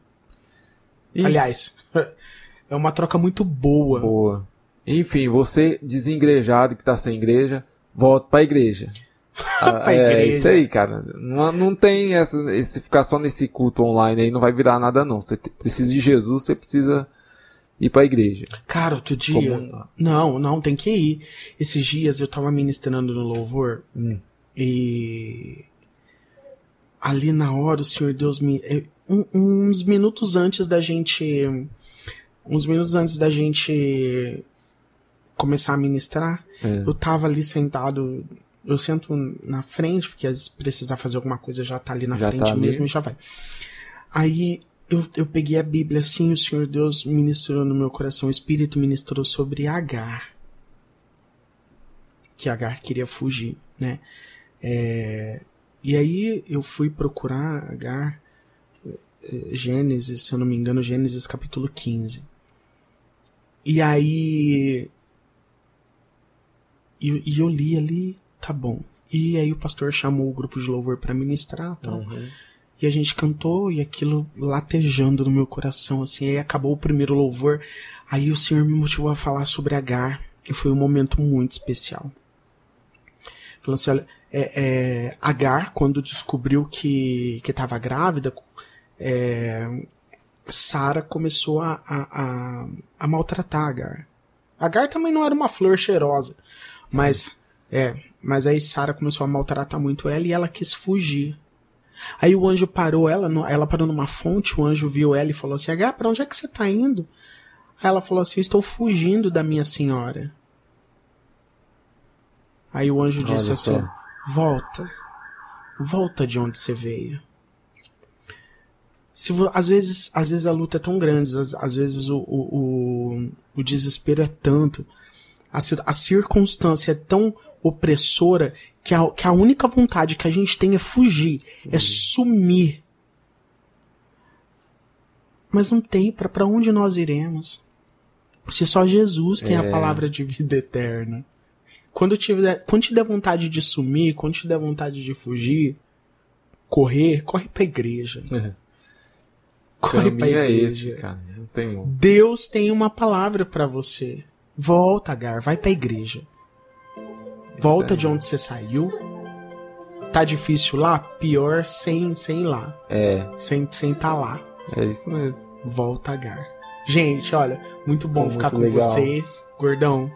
E- Aliás, é uma troca muito boa. Boa. Enfim, você desengrejado que tá sem igreja, volta pra igreja. Ah, Pra é igreja. isso aí, cara. Não, não tem essa, esse ficar só nesse culto online aí, não vai virar nada não. Você precisa de Jesus, você precisa ir pra igreja. Cara, outro dia. Como- Não, não, tem que ir. Esses dias eu tava ministrando no louvor Hum. e. Ali na hora o Senhor Deus me. um- uns minutos antes da gente. Uns minutos antes da gente começar a ministrar, É. eu tava ali sentado. Eu sento na frente, porque às vezes precisar fazer alguma coisa já tá ali na Já frente tá ali. mesmo e já vai. Aí eu, eu peguei a Bíblia assim, o Senhor Deus ministrou no meu coração, o Espírito ministrou sobre Agar. Que Agar queria fugir, né? É, e aí eu fui procurar Agar, eh, Gênesis, se eu não me engano, Gênesis capítulo 15. E aí. E, e eu li ali, tá bom. E aí o pastor chamou o grupo de louvor pra ministrar tal. Uhum. E a gente cantou e aquilo latejando no meu coração, assim. Aí acabou o primeiro louvor. Aí o Senhor me motivou a falar sobre Agar. E foi um momento muito especial. Falando assim, olha, é, é, Agar, quando descobriu que estava grávida, é, Sara começou a, a, a, a maltratar Agar. Agar também não era uma flor cheirosa, mas é, mas aí Sara começou a maltratar muito ela e ela quis fugir. Aí o anjo parou ela, ela parou numa fonte, o anjo viu ela e falou assim: Agar, pra onde é que você tá indo? Aí ela falou assim: Estou fugindo da minha senhora. Aí o anjo disse Olha assim: só. Volta, volta de onde você veio. Se às vezes, às vezes a luta é tão grande, às, às vezes o, o, o, o desespero é tanto, a, a circunstância é tão opressora que a, que a única vontade que a gente tem é fugir, é sumir. Mas não tem para pra onde nós iremos. Se só Jesus tem a É. palavra de vida eterna. Quando tiver, quando te der vontade de sumir, quando te der vontade de fugir, correr, corre pra igreja. O Corre pra caminho é igreja. esse, cara. Não tem. Deus tem uma palavra pra você. Volta, Agar, vai pra igreja. Volta de onde você saiu. Tá difícil lá? Pior sem, sem lá. É, Sem, sem tá lá. é isso mesmo. Volta, Agar. Gente, olha, muito bom Pô, ficar muito com legal. vocês. Gordão,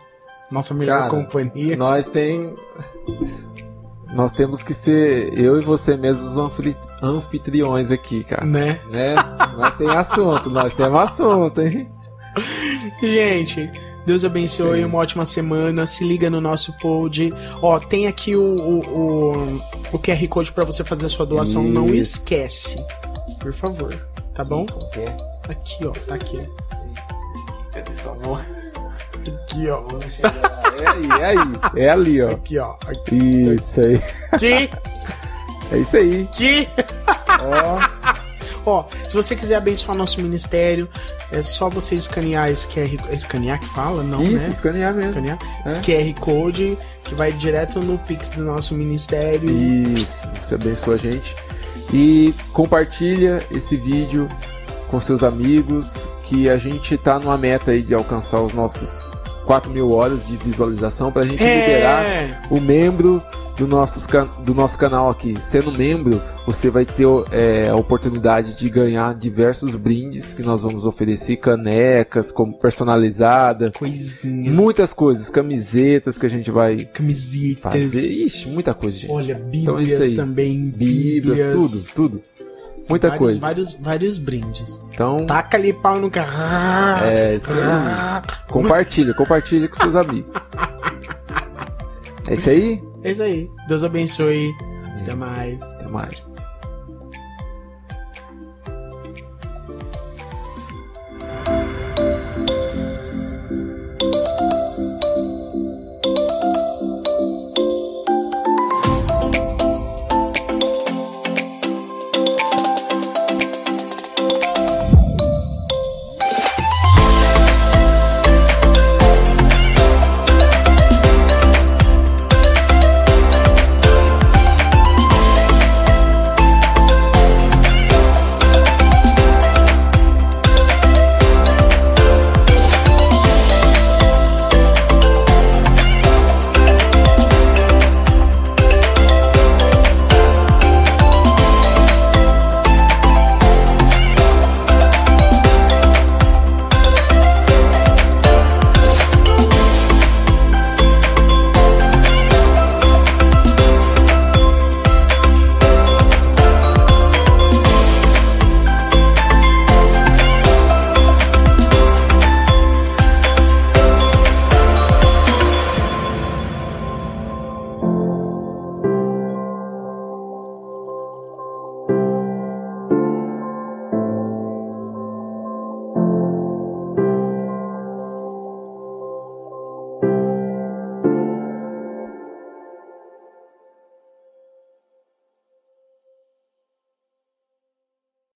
nossa melhor Cara, companhia. Nós tem. Nós temos que ser eu e você mesmos os anfitriões aqui, cara. Né? Né? nós tem assunto, nós temos assunto, hein? Gente, Deus abençoe, Sim. uma ótima semana. Se liga no nosso pod. Ó, tem aqui o, o, o, o QR Code pra você fazer a sua doação. Não Isso. esquece. Por favor. Tá bom? Acontece. Aqui, ó. Tá aqui. Cadê sua mão? Aqui, ó. É aí, é aí. É ali, ó. Aqui, ó. Aqui. Isso aí. Aqui. É isso aí. aqui. Ó. Ó, se você quiser abençoar nosso ministério, é só você escanear esse QR Escanear que fala? Não, Isso, né? escanear mesmo. Escanear. É. Esse QR Code que vai direto no Pix do nosso ministério. Isso, você abençoa a gente. E compartilha esse vídeo com seus amigos, que a gente tá numa meta aí de alcançar os nossos 4 mil horas de visualização pra gente liberar É, o membro do, nossos, can- do nosso canal aqui. Sendo membro, você vai ter é, a oportunidade de ganhar diversos brindes que nós vamos oferecer, canecas como personalizada, coisinhas. muitas coisas, camisetas que a gente vai camisetas. fazer. Ixi, muita coisa, gente. Olha, bíblias Então é isso aí. também. Bíblias, tudo, tudo. Muita vários, coisa. Vários, vários brindes. Então, Taca ali pau no carro. é isso aí. Compartilha, compartilha com seus amigos. É isso aí? É isso aí. Deus abençoe. Até mais. Até mais.